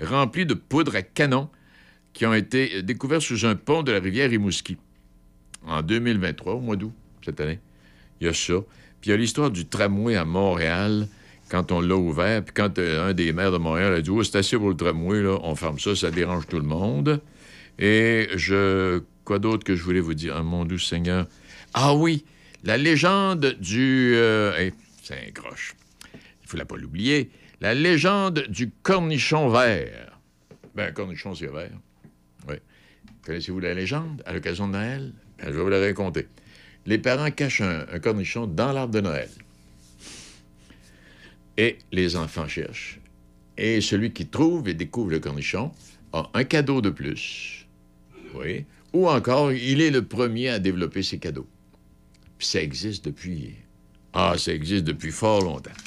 remplis de poudre à canon qui ont été découverts sous un pont de la rivière Rimouski en 2023, au mois d'août, cette année. Il y a ça. Puis il y a l'histoire du tramway à Montréal, quand on l'a ouvert, puis quand euh, un des maires de Montréal a dit Oh, c'est assez pour le tramway, on ferme ça, ça dérange tout le monde. Et je. Quoi d'autre que je voulais vous dire? Ah, mon doux Seigneur. Ah oui, la légende du. euh, c'est un croche. Il ne faut pas l'oublier. La légende du cornichon vert. Ben, cornichon, c'est vert. Oui. Connaissez-vous la légende? À l'occasion de Noël? Ben, je vais vous la raconter. Les parents cachent un, un cornichon dans l'arbre de Noël. Et les enfants cherchent. Et celui qui trouve et découvre le cornichon a un cadeau de plus. Oui. Ou encore, il est le premier à développer ses cadeaux. Puis ça existe depuis. Ah, ça existe depuis fort longtemps.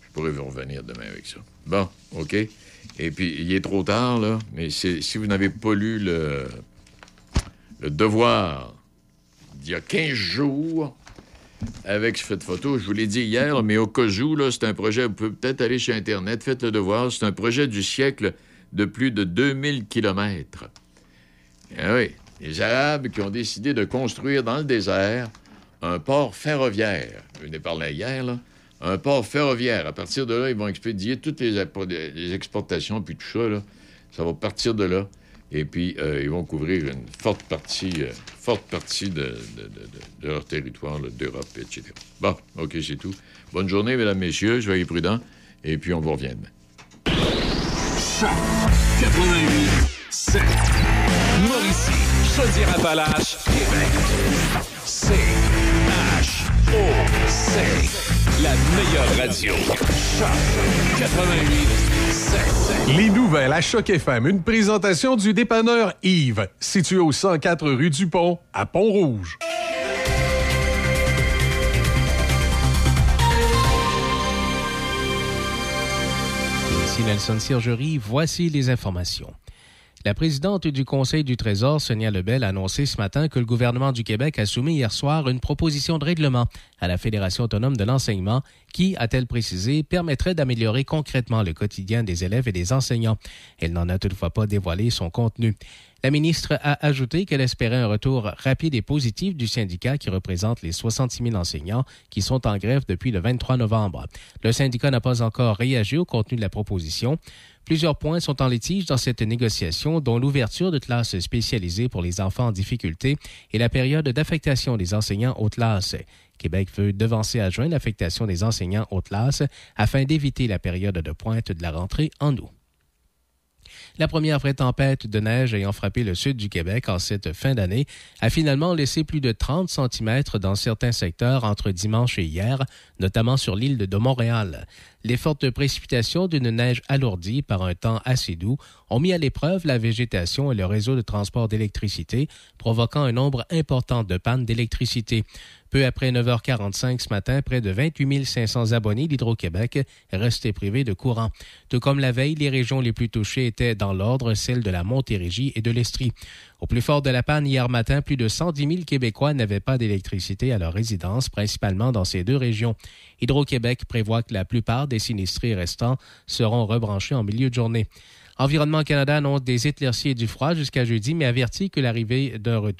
Je pourrais vous revenir demain avec ça. Bon, OK. Et puis, il est trop tard, là, mais si vous n'avez pas lu le, devoir d'il y a 15 jours avec cette photo, je vous l'ai dit hier, mais au cas où, là, c'est un projet, vous pouvez peut-être aller sur Internet, faites le devoir, c'est un projet du siècle de plus de 2000 kilomètres. Ah oui, les Arabes qui ont décidé de construire dans le désert un port ferroviaire. Je n'ai parlé hier, là. Un port ferroviaire. À partir de là, ils vont expédier toutes les, exportations, puis tout ça, là. Ça va partir de là. Et puis, euh, ils vont couvrir une forte partie, euh, forte partie de, leur territoire, d'Europe, etc. Bon, OK, c'est tout. Bonne journée, mesdames, messieurs. Soyez prudents. Et puis, on vous revient demain. 88 7. Mauricie, Chaudière-Appalaches, Québec. C H O C. La meilleure radio. Choc 88 7. Les nouvelles à Choc FM, une présentation du dépanneur Yves, situé au 104 rue du Pont, à Pont-Rouge. Ici Nelson Sirgerie, voici les informations. La présidente du Conseil du Trésor, Sonia Lebel, a annoncé ce matin que le gouvernement du Québec a soumis hier soir une proposition de règlement à la Fédération autonome de l'enseignement qui, a-t-elle précisé, permettrait d'améliorer concrètement le quotidien des élèves et des enseignants. Elle n'en a toutefois pas dévoilé son contenu. La ministre a ajouté qu'elle espérait un retour rapide et positif du syndicat qui représente les 66 000 enseignants qui sont en grève depuis le 23 novembre. Le syndicat n'a pas encore réagi au contenu de la proposition. Plusieurs points sont en litige dans cette négociation, dont l'ouverture de classes spécialisées pour les enfants en difficulté et la période d'affectation des enseignants aux classes. Québec veut devancer à juin l'affectation des enseignants aux classes afin d'éviter la période de pointe de la rentrée en août. La première vraie tempête de neige ayant frappé le sud du Québec en cette fin d'année a finalement laissé plus de 30 cm dans certains secteurs entre dimanche et hier, notamment sur l'île de Montréal. Les fortes précipitations d'une neige alourdie par un temps assez doux ont mis à l'épreuve la végétation et le réseau de transport d'électricité, provoquant un nombre important de pannes d'électricité. Peu après 9h45 ce matin, près de 28 500 abonnés d'Hydro-Québec restaient privés de courant. Tout comme la veille, les régions les plus touchées étaient dans l'ordre celles de la Montérégie et de l'Estrie. Au plus fort de la panne, hier matin, plus de 110 000 Québécois n'avaient pas d'électricité à leur résidence, principalement dans ces deux régions. Hydro-Québec prévoit que la plupart des sinistrés restants seront rebranchés en milieu de journée. Environnement Canada annonce des éclaircies et du froid jusqu'à jeudi, mais avertit que l'arrivée d'un retour